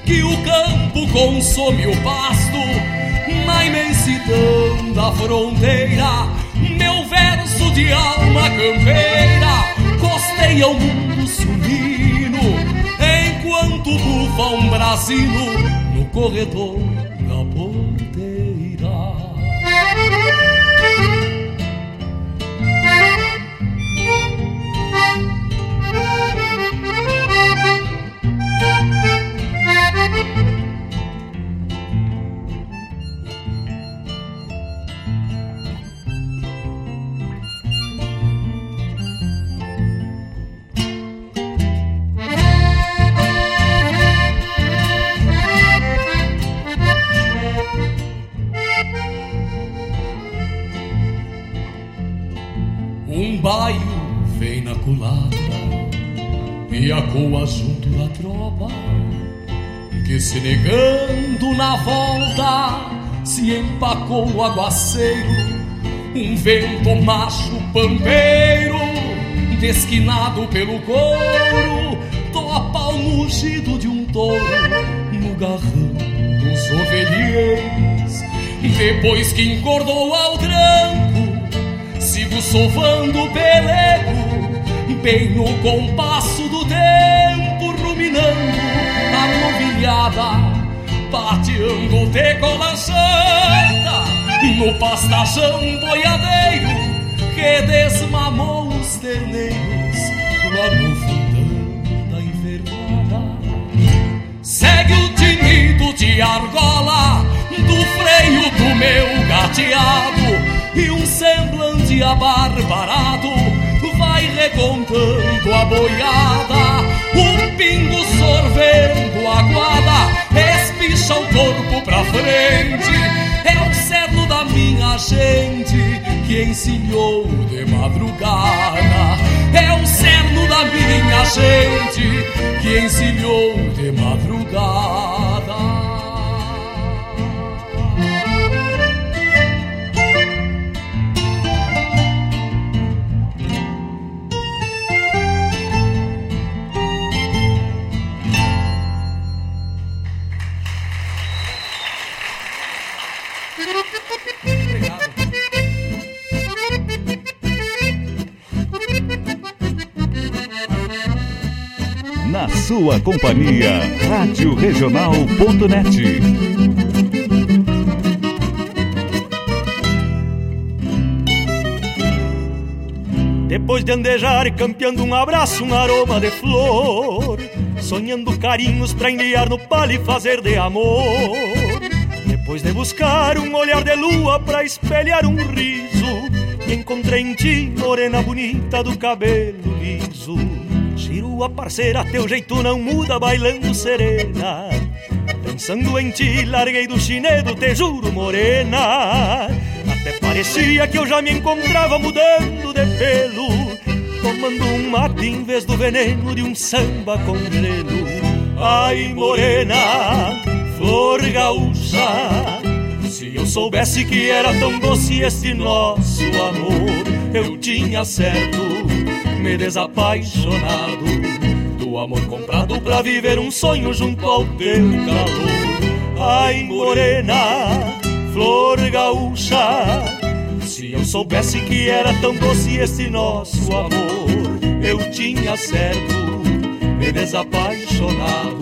que o campo consome o pasto, na imensidão da fronteira, meu verso de alma campeira costeia o mundo um brasino no corredor da porteira. E a coa junto da tropa que se negando na volta se empacou no aguaceiro um vento macho pampeiro desquinado pelo couro topa o mugido de um touro no garrão dos ovelheiros. Depois que encordou ao tranco sigo sovando o pelego bem no compasso do tempo, ruminando a novilhada, pateando de cola no pastachão boiadeiro que desmamou os terneiros lá no fundão da invernada. Segue o tinido de argola do freio do meu gateado e um semblante abarbarado vai recontando a boiada, o pingo sorvendo a guada, espicha o corpo pra frente. É o cerno da minha gente que encilhou de madrugada. É o cerno da minha gente que encilhou de madrugada. Sua companhia, Rádio Regional.net. Depois de andejar campeando um abraço, um aroma de flor, sonhando carinhos pra enviar no palho e fazer de amor. Depois de buscar um olhar de lua pra espelhar um riso, encontrei em ti, morena bonita do cabelo liso. Chirua parceira, teu jeito não muda, bailando serena. Pensando em ti, larguei do chinedo, te juro, morena. Até parecia que eu já me encontrava mudando de pelo, tomando um mate em vez do veneno de um samba com gelo. Ai, morena flor gaúcha. Se eu soubesse que era tão doce este nosso amor, eu tinha certo me desapaixonado do amor comprado pra viver um sonho junto ao teu calor. Ai, morena, flor gaúcha. Se eu soubesse que era tão doce este nosso amor, eu tinha certo me desapaixonado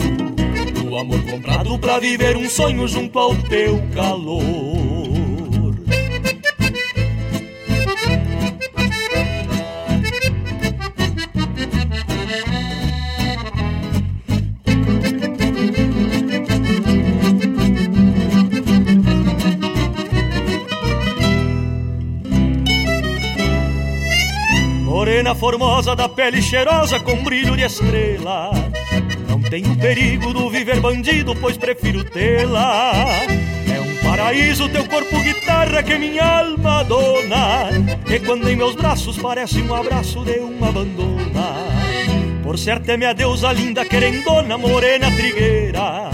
do amor comprado pra viver um sonho junto ao teu calor. Morena formosa da pele cheirosa com brilho de estrela. Não tenho perigo do viver bandido, pois prefiro tê-la. É um paraíso teu corpo guitarra que minha alma dona E quando em meus braços parece um abraço de uma abandona Por certo é minha deusa linda querendona, morena trigueira.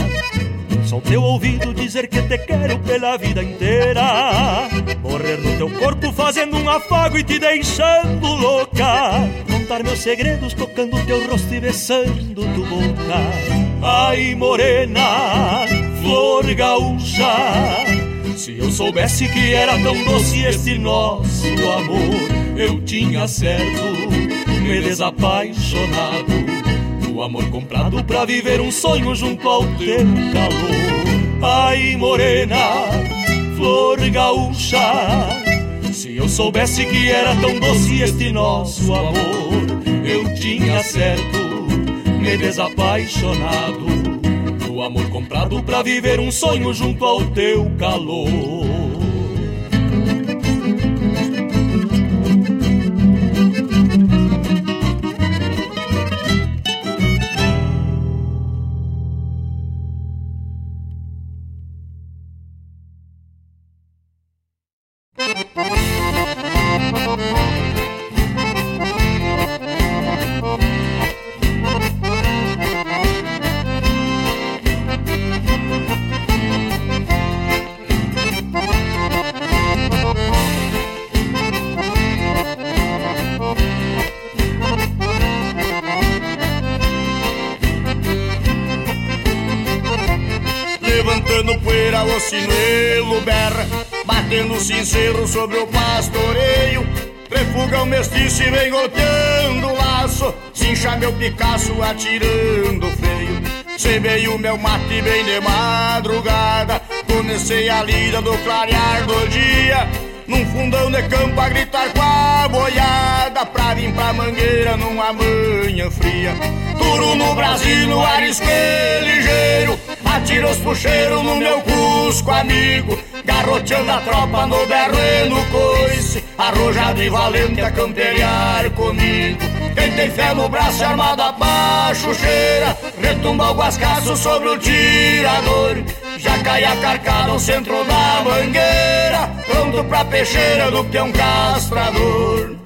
Só teu ouvido dizer que te quero pela vida inteira. Morrer no teu corpo fazendo um afago e te deixando louca. Contar meus segredos tocando teu rosto e besando tu boca. Ai morena, flor gaúcha Se eu soubesse que era tão doce este nosso amor Eu tinha certo me desapaixonado. O amor comprado pra viver um sonho junto ao teu calor. Ai, morena, flor gaúcha, se eu soubesse que era tão doce este nosso amor, eu tinha certo me desapaixonado. O amor comprado pra viver um sonho junto ao teu calor. Lida do clarear do dia. Num fundão de campo a gritar com a boiada Pra vir pra mangueira numa manhã fria. Duro no Brasil, no arisque ligeiro Atira os puxeiros no meu cusco amigo. Garroteando a tropa no berro e no coice Arrojado e valente a camperiar comigo. Quem tem fé no braço armado a cheira Retumba o guascaço sobre o tirador Já cai a carcada ao centro da mangueira Pronto pra peixeira do peão castrador.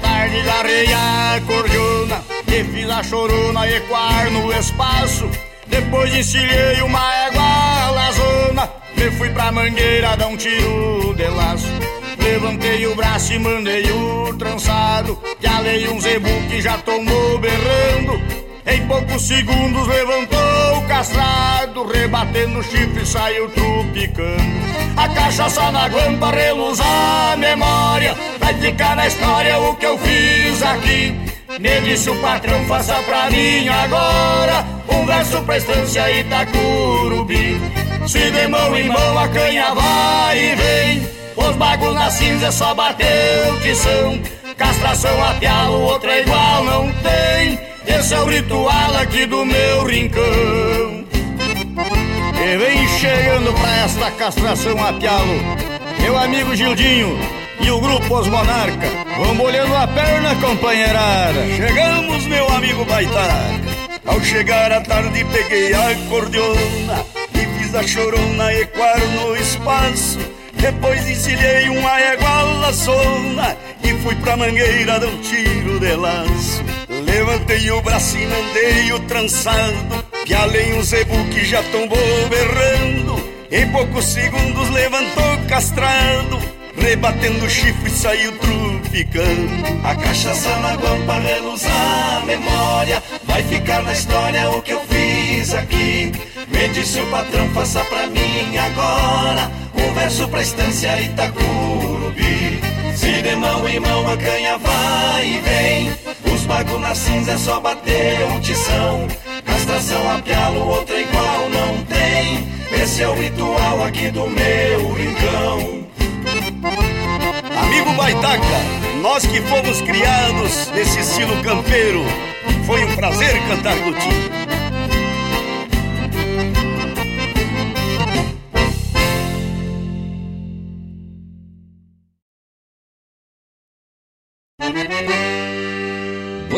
Tarde garrei a cordiona E fiz a chorona ecoar no espaço. Depois encilhei uma égua lazona E fui pra mangueira dar um tiro de laço Levantei o braço e mandei o trançado Que alei um zebu que já tomou berrando em poucos segundos levantou o castrado, rebatendo o chifre saiu trupicando. A cachaça na guampa reluz a memória, vai ficar na história o que eu fiz aqui. Me disse o patrão, faça pra mim agora um verso pra estância Itacurubi. Se de mão em mão a canha vai e vem, os bagos na cinza só bateu que são. Castração a outra igual não tem. Esse é o ritual aqui do meu rincão. E vem chegando pra esta castração a pialo, meu amigo Gildinho e o grupo Os Monarca. Vamos olhando a perna, companheirada. Chegamos, meu amigo Baitaca. Ao chegar à tarde, peguei a cordiona e fiz a chorona ecoar no espaço. Depois encilhei uma égua laçona e fui pra mangueira dar um tiro de laço. Levantei o braço e mandei o trançado Que além um zebu que já tombou berrando Em poucos segundos levantou castrado Rebatendo o chifre saiu trupicando A cachaça na guampa reluz a memória Vai ficar na história o que eu fiz aqui Me disse o patrão, faça pra mim agora Um verso pra estância Itacurubi Se de mão em mão a canha vai e vem Os bagos na cinza é só bater um tição. Castração a pialo, outra igual não tem. Esse é o ritual aqui do meu rincão. Amigo Baitaca, nós que fomos criados nesse estilo campeiro, foi um prazer cantar contigo.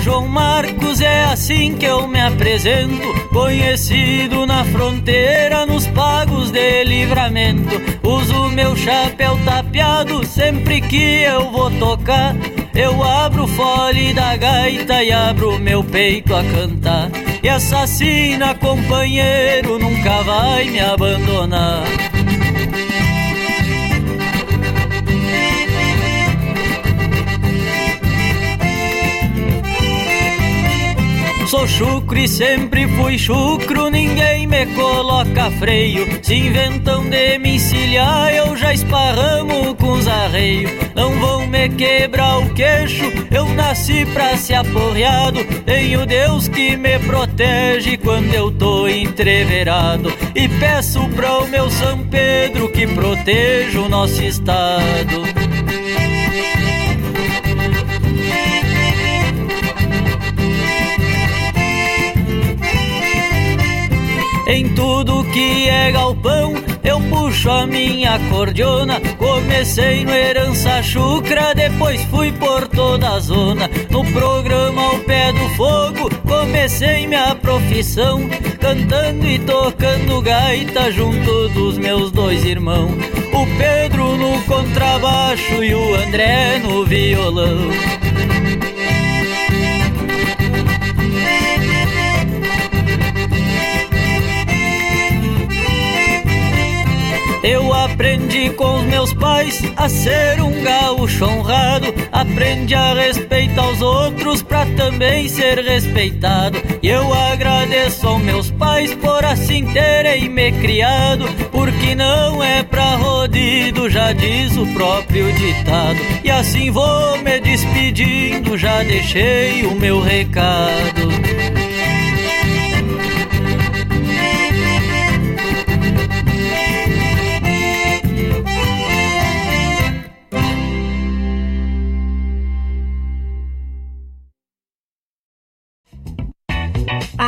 João Marcos, é assim que eu me apresento. Conhecido na fronteira, nos pagos de livramento. Uso meu chapéu tapeado sempre que eu vou tocar. Eu abro o fole da gaita e abro meu peito a cantar. E assassina, companheiro, nunca vai me abandonar. Sou chucro e sempre fui chucro, ninguém me coloca freio. Se inventam de me encilhar, eu já esparramo com os arreios. Não vão me quebrar o queixo, eu nasci pra ser aporreado. Tenho Deus que me protege quando eu tô entreverado. E peço para o meu São Pedro que proteja o nosso estado. Em tudo que é galpão, eu puxo a minha cordiona. Comecei no Herança Chucra, depois fui por toda a zona. No programa Ao Pé do Fogo, comecei minha profissão. Cantando e tocando gaita junto dos meus dois irmãos. O Pedro no contrabaixo e o André no violão. Eu aprendi com os meus pais a ser um gaúcho honrado. Aprendi a respeitar os outros pra também ser respeitado. E eu agradeço aos meus pais por assim terem me criado. Porque não é pra rodido, já diz o próprio ditado. E assim vou me despedindo, já deixei o meu recado.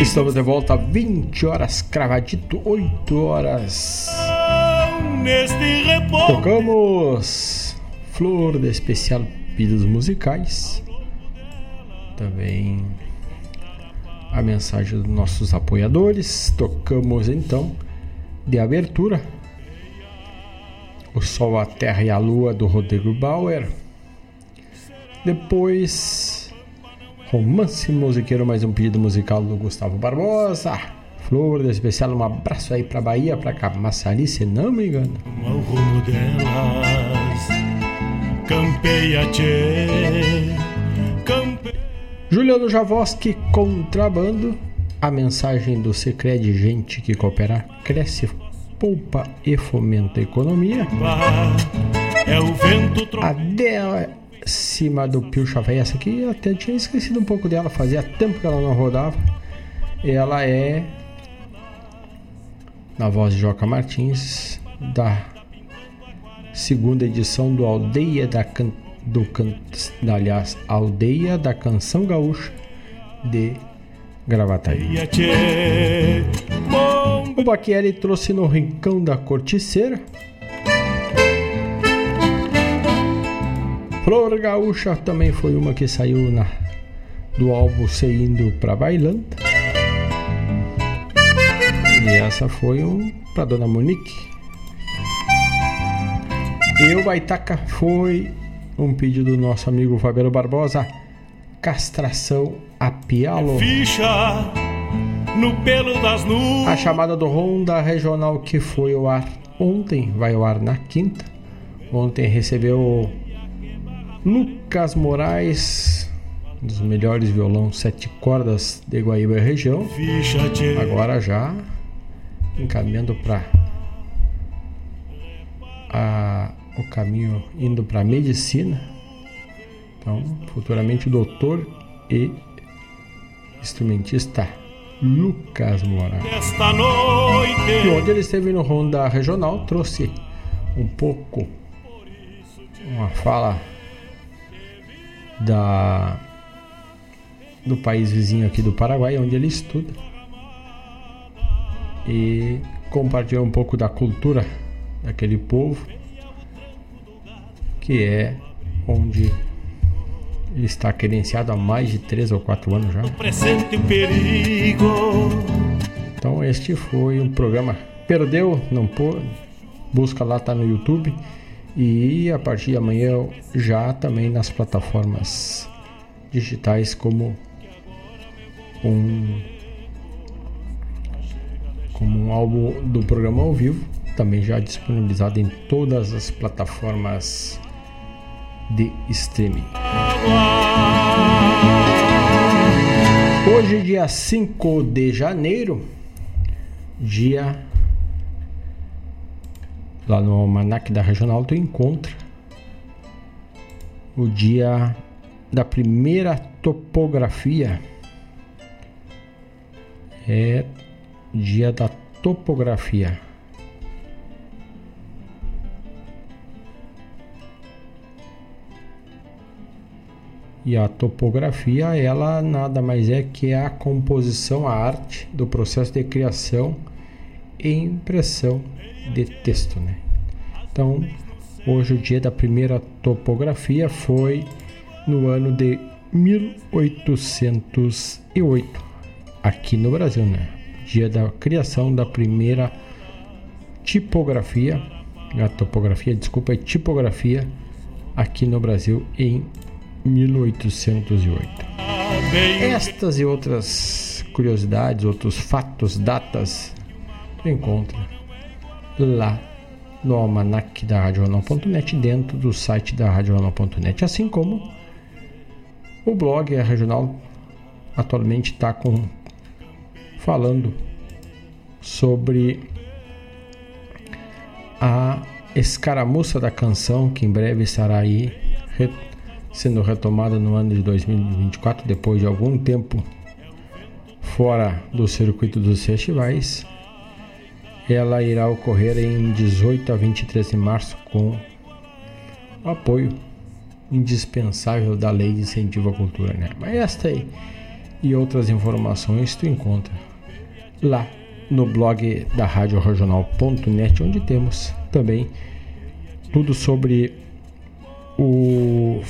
Estamos de volta 20 horas, cravadito, 8 horas. Tocamos Flor de Especial Pedidos Musicais. Também a mensagem dos nossos apoiadores. Tocamos então de abertura O Sol, a Terra e a Lua do Rodrigo Bauer. Depois Romance musiqueiro, mais um pedido musical do Gustavo Barbosa. Flor de especial, um abraço aí pra Bahia, pra Camaçari, se não me engano. Ao rumo delas, campeia tchê, campeia. Juliano Javoski, contrabando. A mensagem do Secred Gente que coopera, cresce, poupa e fomenta a economia. É o vento tro... A décima do Pilcha Véia, essa aqui eu até tinha esquecido um pouco dela, fazia tempo que ela não rodava. Ela é na voz de Joca Martins, da segunda edição do Aldeia da Can... do Can... aliás, Aldeia da Canção Gaúcha de Gravataí. O Baquieri trouxe no Rincão da Corticeira. Flor Gaúcha também foi uma que saiu na, do álbum Se Indo Pra Bailanta. E essa foi um pra Dona Monique. E o Baitaca foi um pedido do nosso amigo Fabiano Barbosa. Castração a pialo. Ficha no pelo das nuvens. A chamada do Ronda Regional que foi ao ar ontem, vai ao ar na quinta. Ontem recebeu Lucas Moraes, um dos melhores violão sete cordas de Guaíba e região. Agora já encaminhando para o caminho indo para medicina. Então, futuramente doutor e instrumentista Lucas Moraes. E onde ele esteve no Ronda Regional, trouxe um pouco uma fala da do país vizinho aqui do Paraguai, onde ele estuda. E compartilhou um pouco da cultura daquele povo, que é onde ele está credenciado há mais de 3 ou 4 anos já. Perigo. Então este foi um programa. Perdeu, não pôde. Busca lá, tá no YouTube. E a partir de amanhã já também nas plataformas digitais como um como um álbum do programa ao vivo, também já disponibilizado em todas as plataformas de streaming. Hoje, dia 5 de janeiro, dia lá no Almanac da Regional, tu encontra o dia da primeira topografia. É dia da topografia. E a topografia, ela nada mais é que a composição, a arte do processo de criação e impressão de texto, né? Então, hoje o dia da primeira topografia foi no ano de 1808, aqui no Brasil, né? Dia da criação da primeira tipografia, a topografia, desculpa, tipografia aqui no Brasil em 1808. Estas e outras curiosidades, outros fatos, datas, encontra lá no almanac da RadioJornal.net dentro do site da RadioJornal.net, assim como o blog a Regional atualmente está com falando sobre a escaramuça da canção que em breve estará aí sendo retomada no ano de 2024, depois de algum tempo fora do circuito dos festivais. Ela irá ocorrer em 18 a 23 de março com o apoio indispensável da Lei de Incentivo à Cultura. Né? Mas esta aí e outras informações tu encontra lá no blog da Rádio Regional.net, onde temos também tudo sobre o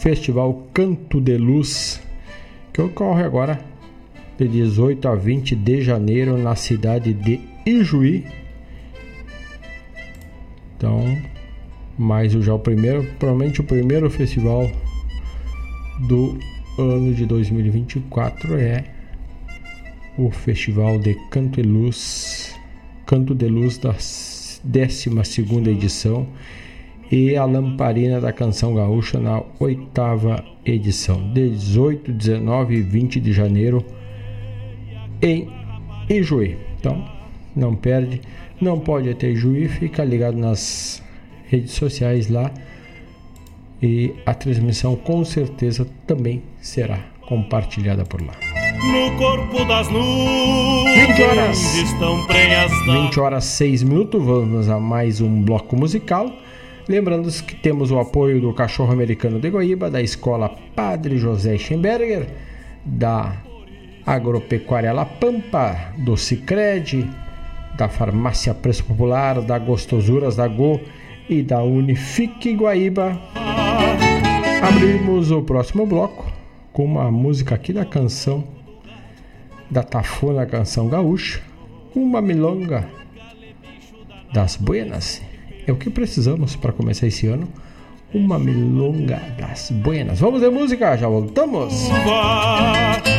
Festival Canto de Luz, que ocorre agora de 18 a 20 de janeiro na cidade de Ijuí. Então, mais já o primeiro, provavelmente o primeiro festival do ano de 2024 é o Festival de Canto e Luz, Canto de Luz da 12 edição e a Lamparina da Canção Gaúcha na oitava edição, 18, 19 e 20 de janeiro em Ijuí. Então, não perde, não pode ter Ijuí, fica ligado nas redes sociais lá e a transmissão com certeza também será compartilhada por lá. No corpo das nuvens 20 horas, estão prenhas 20 horas 6 minutos, vamos a mais um bloco musical. Lembrando que temos o apoio do Cachorro Americano de Goiaba, da Escola Padre José Schemberger, da Agropecuária La Pampa, do Cicred, da Farmácia Preço Popular, da Gostosuras da Go e da Unifique Guaíba. Abrimos o próximo bloco com uma música aqui da canção da Tafona Canção Gaúcha, uma milonga das Buenas. É o que precisamos para começar esse ano. Uma milonga das Buenas. Vamos de música, já voltamos. Uma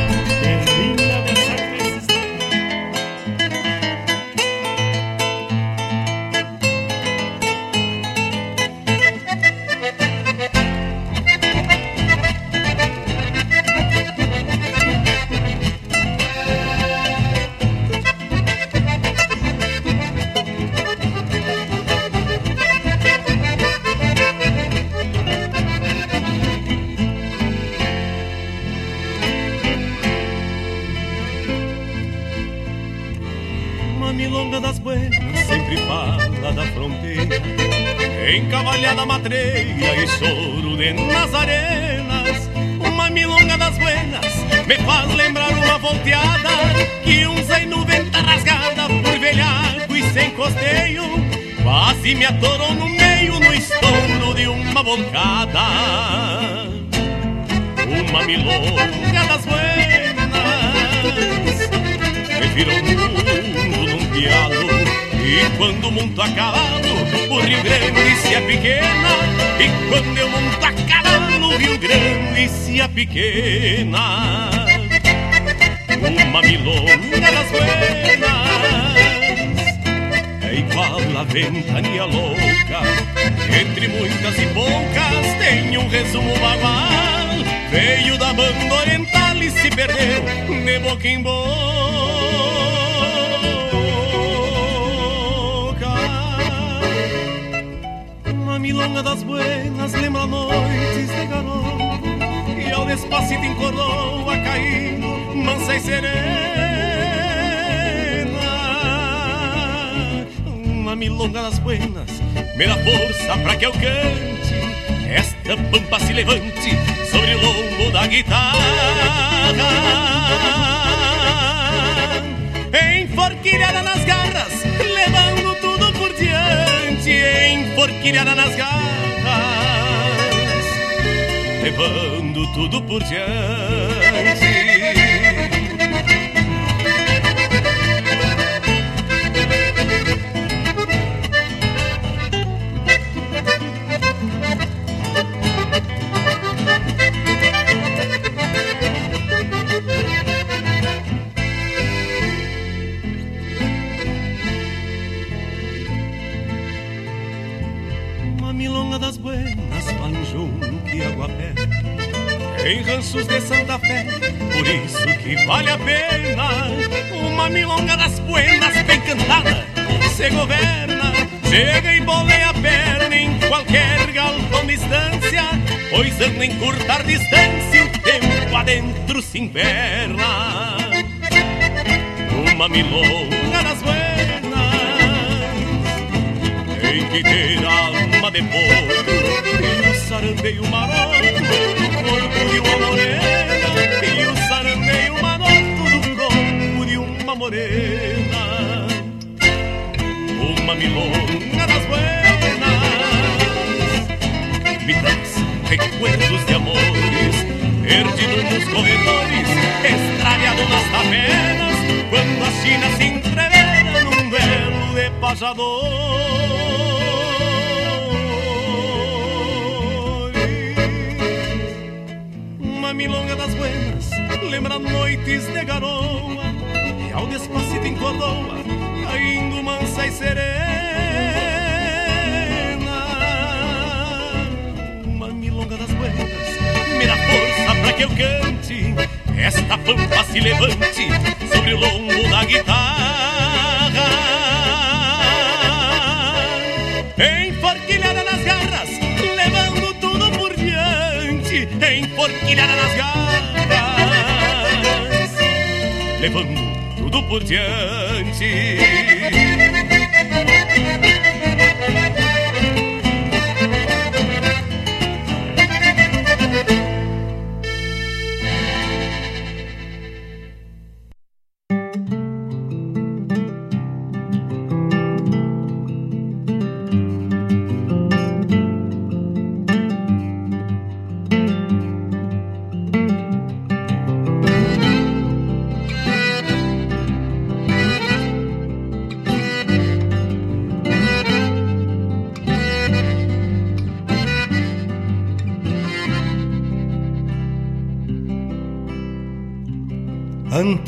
Encavalhada matreira e choro de Nazarenas Uma milonga das buenas me faz lembrar uma volteada Que usei no venta rasgada por velhaco e sem costeio Quase me atorou no meio no estouro de uma volcada Uma milonga das buenas Me virou um mundo num pialo E quando monto a cavalo O Rio Grande se é pequena. E quando eu monto a cavalo O Rio Grande se é pequena. Uma milonga das buenas. É igual a ventania louca. Entre muitas e poucas Tem um resumo bagual Veio da banda oriental e se perdeu De boca em boca Milonga das buenas lembra noites de garoto E ao despacito encordou a cair mansa e serena. Uma milonga das buenas me dá força pra que eu cante Esta pampa se levante sobre o lombo da guitarra. Enforquilhada nas garras, Enforquilhada nas garras, levando tudo por diante que vale a pena Uma milonga das buenas, bem cantada, se governa Chega e boleia a perna em qualquer galpão distância Pois anda em curtar distância, o tempo adentro se inverna. Uma milonga das buenas tem que ter alma de potro E o sarandeio maroto corpo de uma morena morena. Uma milonga das buenas. Me traz recuerdos de amores. Perdido nos corredores Estralhado nas tavernas Quando a China se entrevera num duelo de pajador milonga das buenas lembra noites de garoa ao despacito encordoa, caindo mansa e serena. Uma milonga das buenas me dá força pra que eu cante. Esta pampa se levante sobre o lombo da guitarra. Enforquilhada nas garras, levando tudo por diante. Enforquilhada nas garras Levando tudo por diante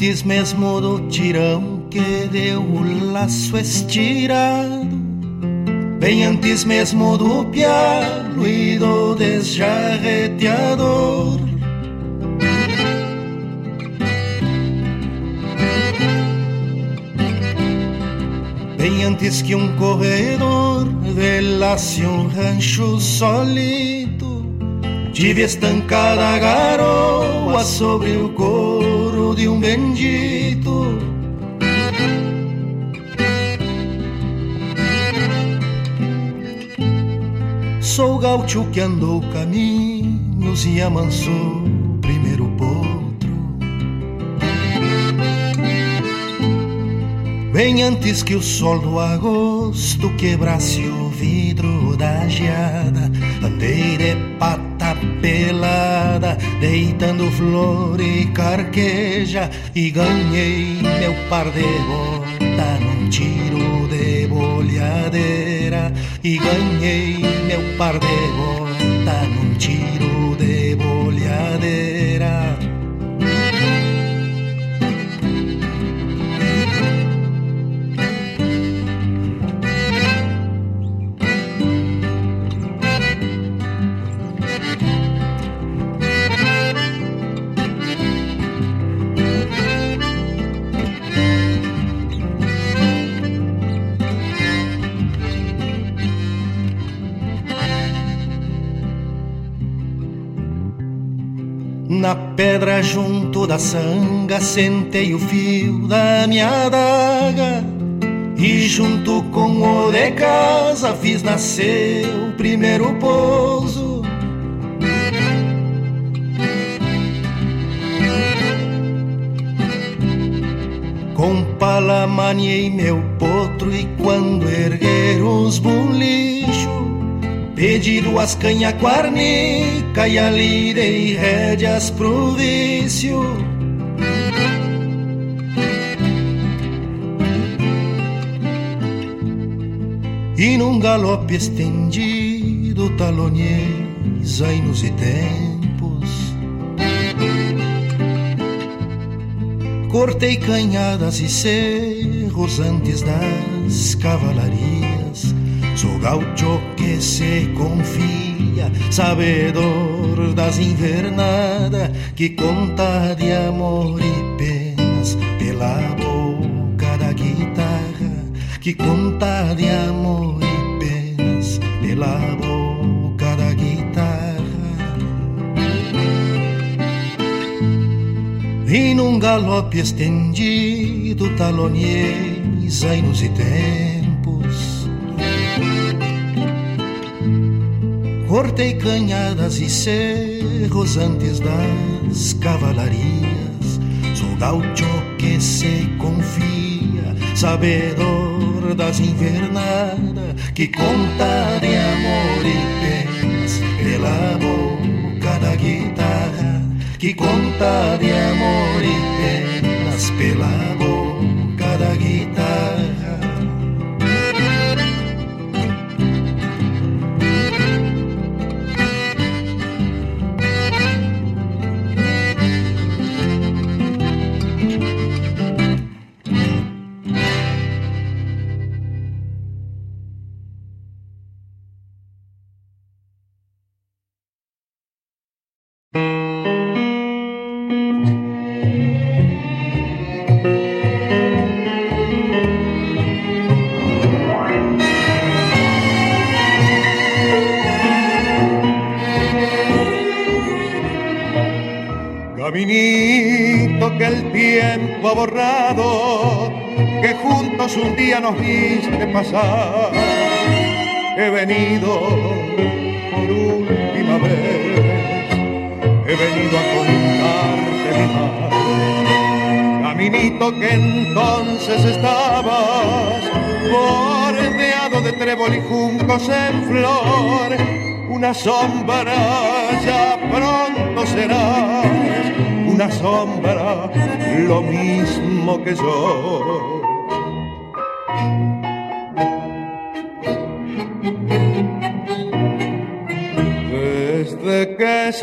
Antes mesmo do tirão que deu o laço estirado. Bem antes mesmo do pialo e do desjarreteador. Bem antes que um corredor velasse um rancho solito Tive estancada a garoa sobre o couro de um bendito. Sou gaúcho que andou caminhos e amansou o primeiro potro. Bem antes que o sol do agosto quebrasse o vidro da geada Andei de pata pelada, deitando flor e carqueja E ganhei meu par de bota num tiro de bolhadeira E ganhei meu par de bota num tiro junto da sanga sentei o fio da minha adaga E junto com o de casa fiz nascer o primeiro pouso. Com pala maniei meu potro e quando erguer os bulichos Pedi duas canha quarnica e ali dei rédeas pro vício. E num galope estendido talonhei zainos e tempos. Cortei canhadas e cerros antes das cavalarias Sou gaucho que se confia, sabedor das invernadas, que conta de amor e penas pela boca da guitarra, que conta de amor e penas pela boca da guitarra. E num galope estendido talonhei zainos Cortei canhadas e cerros antes das cavalarias. Sou gaucho que se confia, sabedor das invernadas, que conta de amor e penas pela boca da guitarra, que conta de amor e penas pela boca da guitarra. Viste pasar. He venido por última vez, he venido a contarte mi mal. Caminito que entonces estabas bordeado de trébol y juncos en flor, una sombra ya pronto serás, una sombra lo mismo que yo.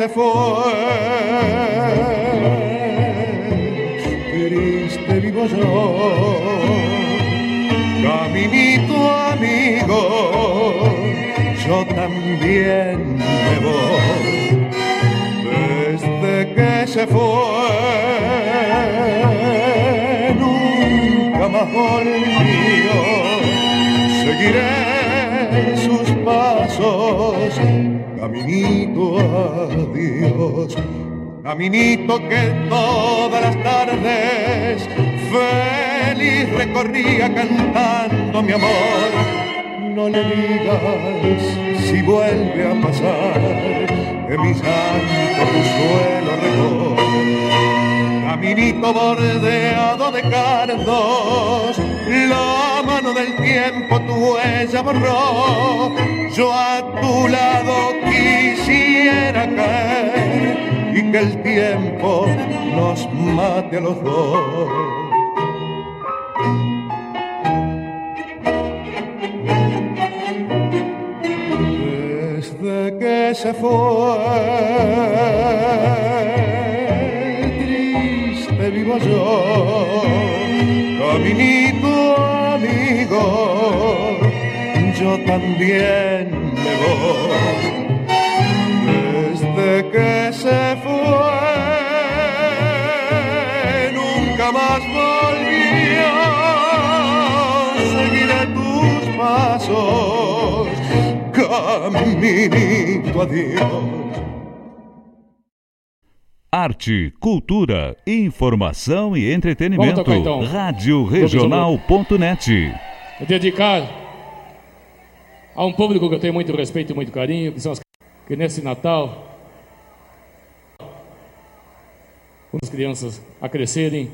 Se fue, triste vivo yo caminito amigo, yo también me voy. Desde que se fue, nunca más volvió. Seguiré caminito adiós. Caminito que todas las tardes feliz recorría cantando mi amor. No le digas si vuelve a pasar que mi santo tu suelo recorre. Caminito bordeado de cardos, la mano del tiempo tu huella borró. Yo tu lado quisiera caer y que el tiempo nos mate a los dos. que se fue. Triste vivo yo, caminito amigo, yo también caminito adiós. Arte, cultura, informação e entretenimento. Tocar, então. Rádio Regional.net. Dedicar a um público que eu tenho muito respeito e muito carinho, que são as que nesse Natal as crianças a crescerem.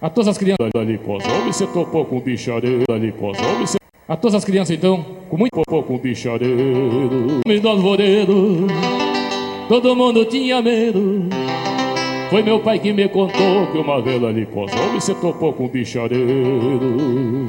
A todas as crianças ali, homem, você topou com bichareiro ali, homem, você... A todas as crianças, então, com muito pouco com bichareiro, homem do alvoreiro, todo mundo tinha medo. Foi meu pai que me contou que uma vela ali, posa, homem, você topou com bichareiro.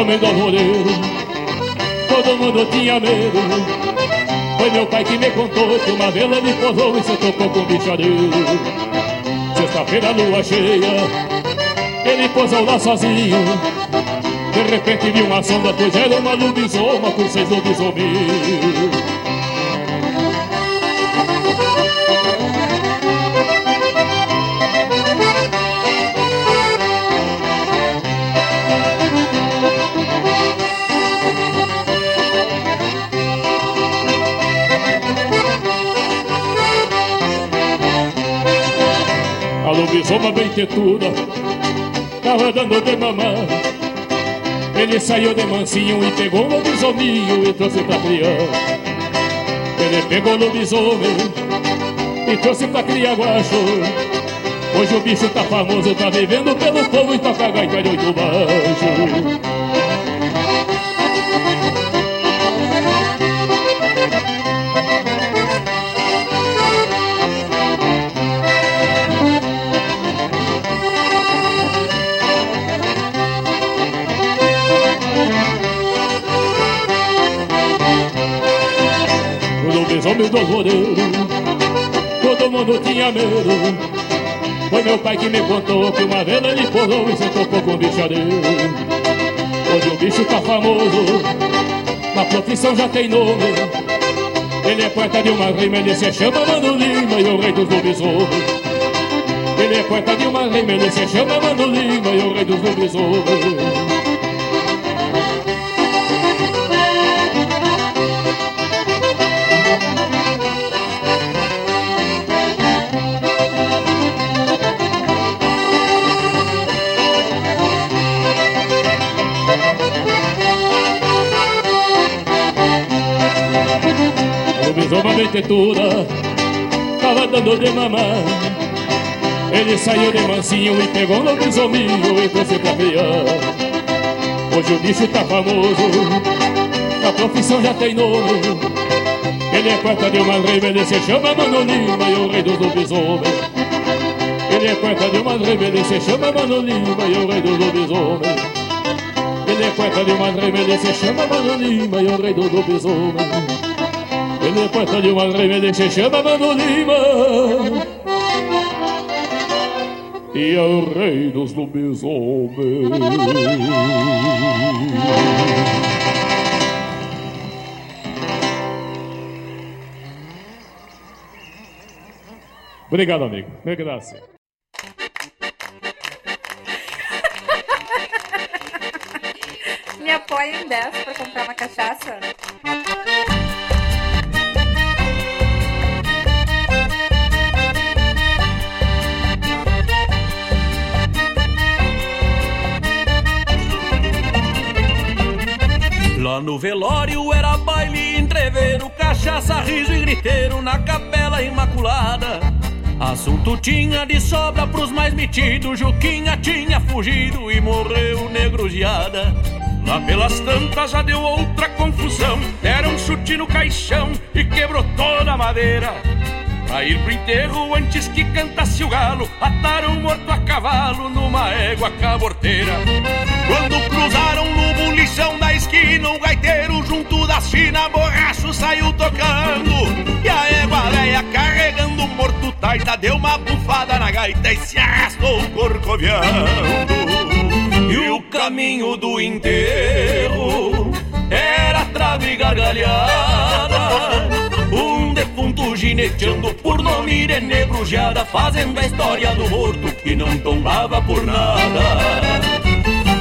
Homem do alvoreiro Todo mundo tinha medo. Foi meu pai que me contou Que uma vela me posou e se tocou com bichareiro Sexta-feira, lua cheia. Ele posou lá sozinho. De repente vi uma sombra Pois era uma lobisoma com seis lobisominhos lobisoma bem tetuda Tava dando de mamar Ele saiu de mansinho e pegou o lobisominho e trouxe pra criar Ele pegou o lobisomem e trouxe pra criar guacho Hoje o bicho tá famoso, tá vivendo pelo povo e toca gaita de oito baixo lobisomem do alvoreiro Todo mundo tinha medo Foi meu pai que me contou Que uma vez ele posou e se tocou com bichareiro Hoje o bicho tá famoso, na profissão já tem nome. Ele é poeta de uma rima, ele se chama Mano Lima e o rei dos lobisomens. Ele é poeta de uma rima, ele se chama Mano Lima e o rei dos lobisomens. Lobisomem toda Tava dando de mamar Ele saiu de mansinho e pegou um lobisominho E trouxe pra criar Hoje o bicho tá famoso. A profissão já tem nome. Ele é poeta de uma rima Ele se chama Mano Lima E o rei dos lobisomens. Ele é poeta de uma rima Ele se chama Mano Lima E o rei dos lobisomens. Ele é poeta de uma rima Ele se chama Mano Lima E o rei dos lobisomens ele é poeta de uma rima se chama Mano Lima E é o rei dos lobisomens Obrigado, amigo. Mil graças. Me apoia em 10 para comprar uma cachaça? Lá no velório era baile, entreveiro, cachaça, riso e griteiro na capela imaculada. Assunto tinha de sobra pros mais metidos, Juquinha tinha fugido e morreu negruziada. Lá pelas tantas já deu outra confusão, era um chute no caixão e quebrou toda a madeira. Pra ir pro enterro antes que cantasse o galo, ataram morto a cavalo numa égua caborteira. Quando cruzaram no bulichão da esquina, o gaiteiro junto da China, borracho saiu tocando. E a égua carregando o morto taita, deu uma bufada na gaita e se arrastou corcoviando. E o caminho do enterro era trave gargalhada. Gineteando por nome de negrujada, fazendo a história do morto que não tombava por nada.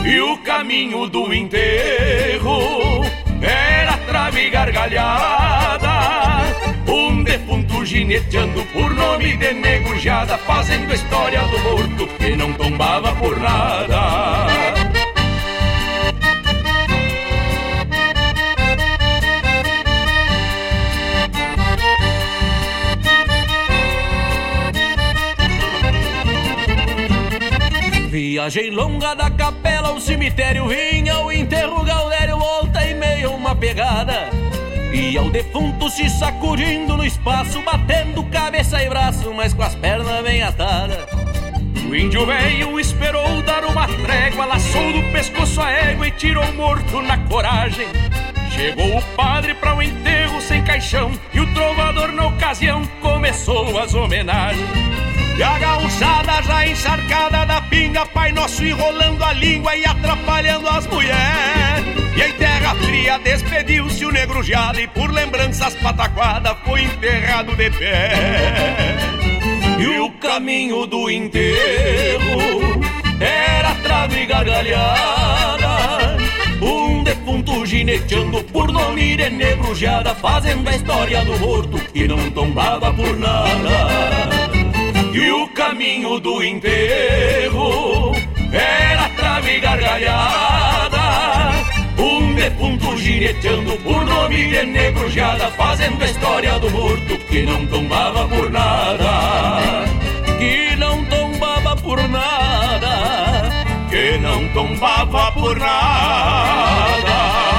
E o caminho do enterro era trave e gargalhada. Um defunto gineteando por nome de negrujada, fazendo a história do morto que não tombava por nada. Viagem longa da capela ao cemitério vinha o enterro Gaudério volta e meio uma pegada. E ao defunto se sacudindo no espaço Batendo cabeça e braço, mas com as pernas bem atadas. O índio velho esperou dar uma trégua Laçou do pescoço a égua e tirou morto na coragem. Chegou o padre para o enterro sem caixão E o trovador na ocasião começou as homenagens e a gauchada já encharcada da pinga, Pai Nosso enrolando a língua e atrapalhando as mulheres. E em terra fria despediu-se o negro e por lembranças pataquada foi enterrado de pé. E o caminho do enterro era trave e gargalhada. Um defunto gineteando por nome de negrujada, fazendo a história do morto que não tombava por nada. E o caminho do enterro era trave e gargalhada. Um defunto gineteando por nome de negrujada, fazendo a história do morto que não tombava por nada. Que não tombava por nada. Que não tombava por nada.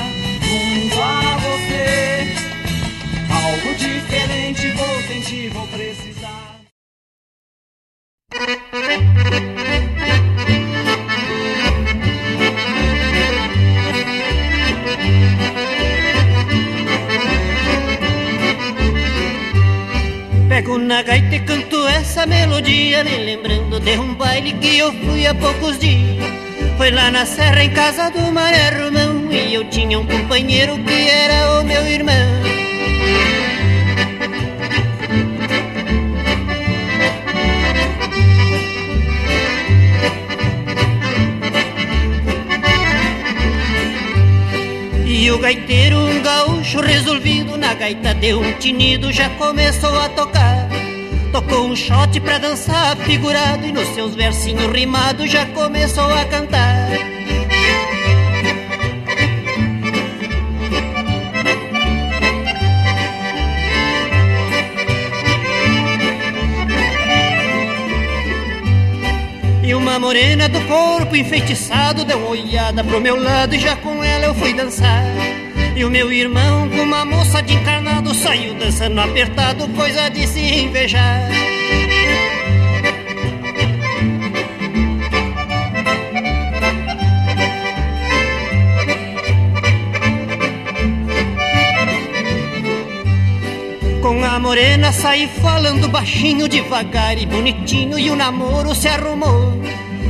Essa melodia Me lembrando de um baile que eu fui há poucos dias. Foi lá na serra em casa do Mané Romão E eu tinha um companheiro que era o meu irmão. E o gaiteiro, um gaúcho resolvido Na gaita deu um tinido, já começou a tocar Tocou um shot pra dançar figurado E nos seus versinhos rimados já começou a cantar. E uma morena do corpo enfeitiçado Deu uma olhada pro meu lado e já com ela eu fui dançar. E o meu irmão com uma moça de encarnado Saiu dançando apertado, coisa de se invejar. Com a morena saí falando baixinho, devagar e bonitinho E o namoro se arrumou.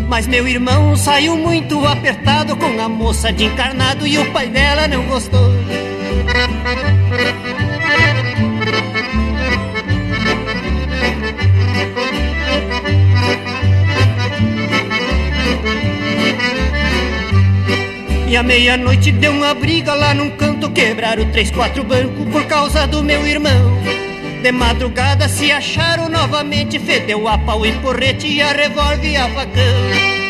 Mas meu irmão saiu muito apertado Com a moça de encarnado e o pai dela não gostou E à meia-noite deu uma briga lá num canto Quebraram três, quatro bancos por causa do meu irmão. De madrugada se acharam novamente Fedeu a pau e porrete e a revólver e a facão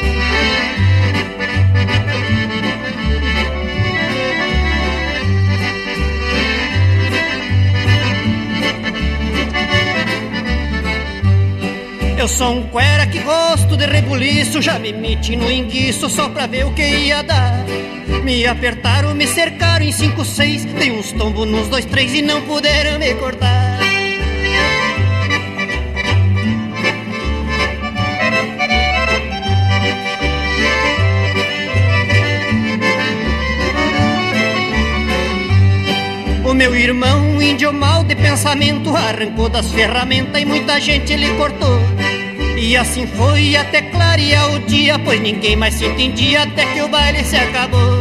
Eu sou um cuera que gosto de rebuliço Já me meti no enguiço só pra ver o que ia dar Me apertaram, me cercaram em cinco, seis Dei uns tombos nos dois, três e não puderam me cortar O meu irmão, índio mal de pensamento, arrancou das ferramentas e muita gente ele cortou. E assim foi até clarear o dia, pois ninguém mais se entendia até que o baile se acabou.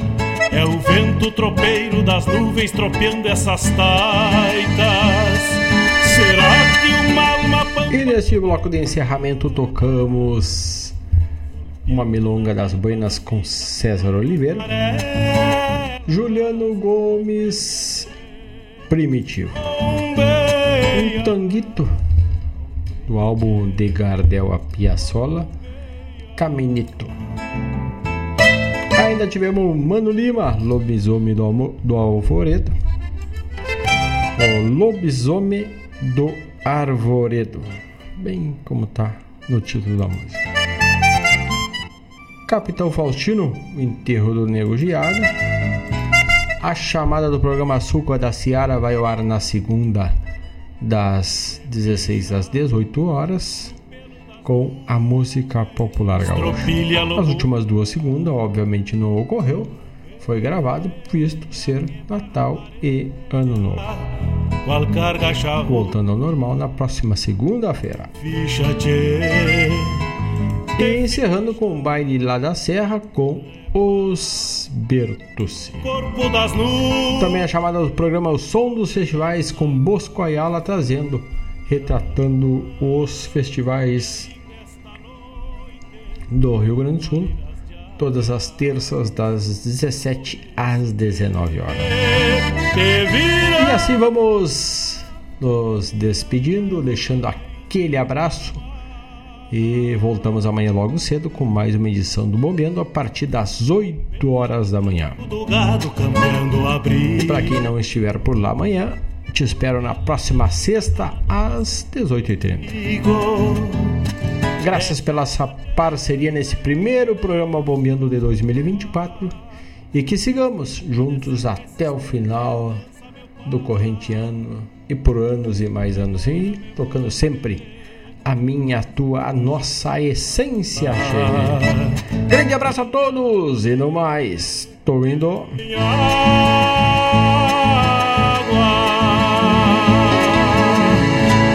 É o vento tropeiro das nuvens tropeando essas taitas. Será que uma alma E neste bloco de encerramento tocamos uma milonga das buenas com César Oliveira, Juliano Gomes Primitivo, um tanguito do álbum de Gardel a Piazzolla, Caminito. Ainda tivemos Mano Lima, Lobisomem do, do Alvoredo, o Lobisomem do Arvoredo, bem como tá no título da música. Capitão Faustino, o enterro do Nego Giada. A chamada do programa Açúcar da Seara vai ao ar na segunda, das 16 às 18 horas, com a música popular gaúcha. As últimas duas segundas, obviamente, não ocorreu. Foi gravado, visto ser Natal e Ano Novo. Voltando ao normal na próxima segunda-feira. E encerrando com o baile lá da Serra com os Bertucci. Também a chamada do programa O Som dos Festivais com Bosco Ayala trazendo, retratando os festivais do Rio Grande do Sul, todas as terças das 17 às 19 horas. E assim vamos nos despedindo, deixando aquele abraço e voltamos amanhã logo cedo com mais uma edição do Bombeando a partir das 8 horas da manhã. E para quem não estiver por lá amanhã, te espero na próxima sexta às 18h30. Graças pela sua parceria nesse primeiro programa Bombeando de 2024 e que sigamos juntos até o final do corrente ano e por anos e mais anos e tocando sempre a minha, a tua, a nossa essência. Grande abraço a todos e no mais, tô indo.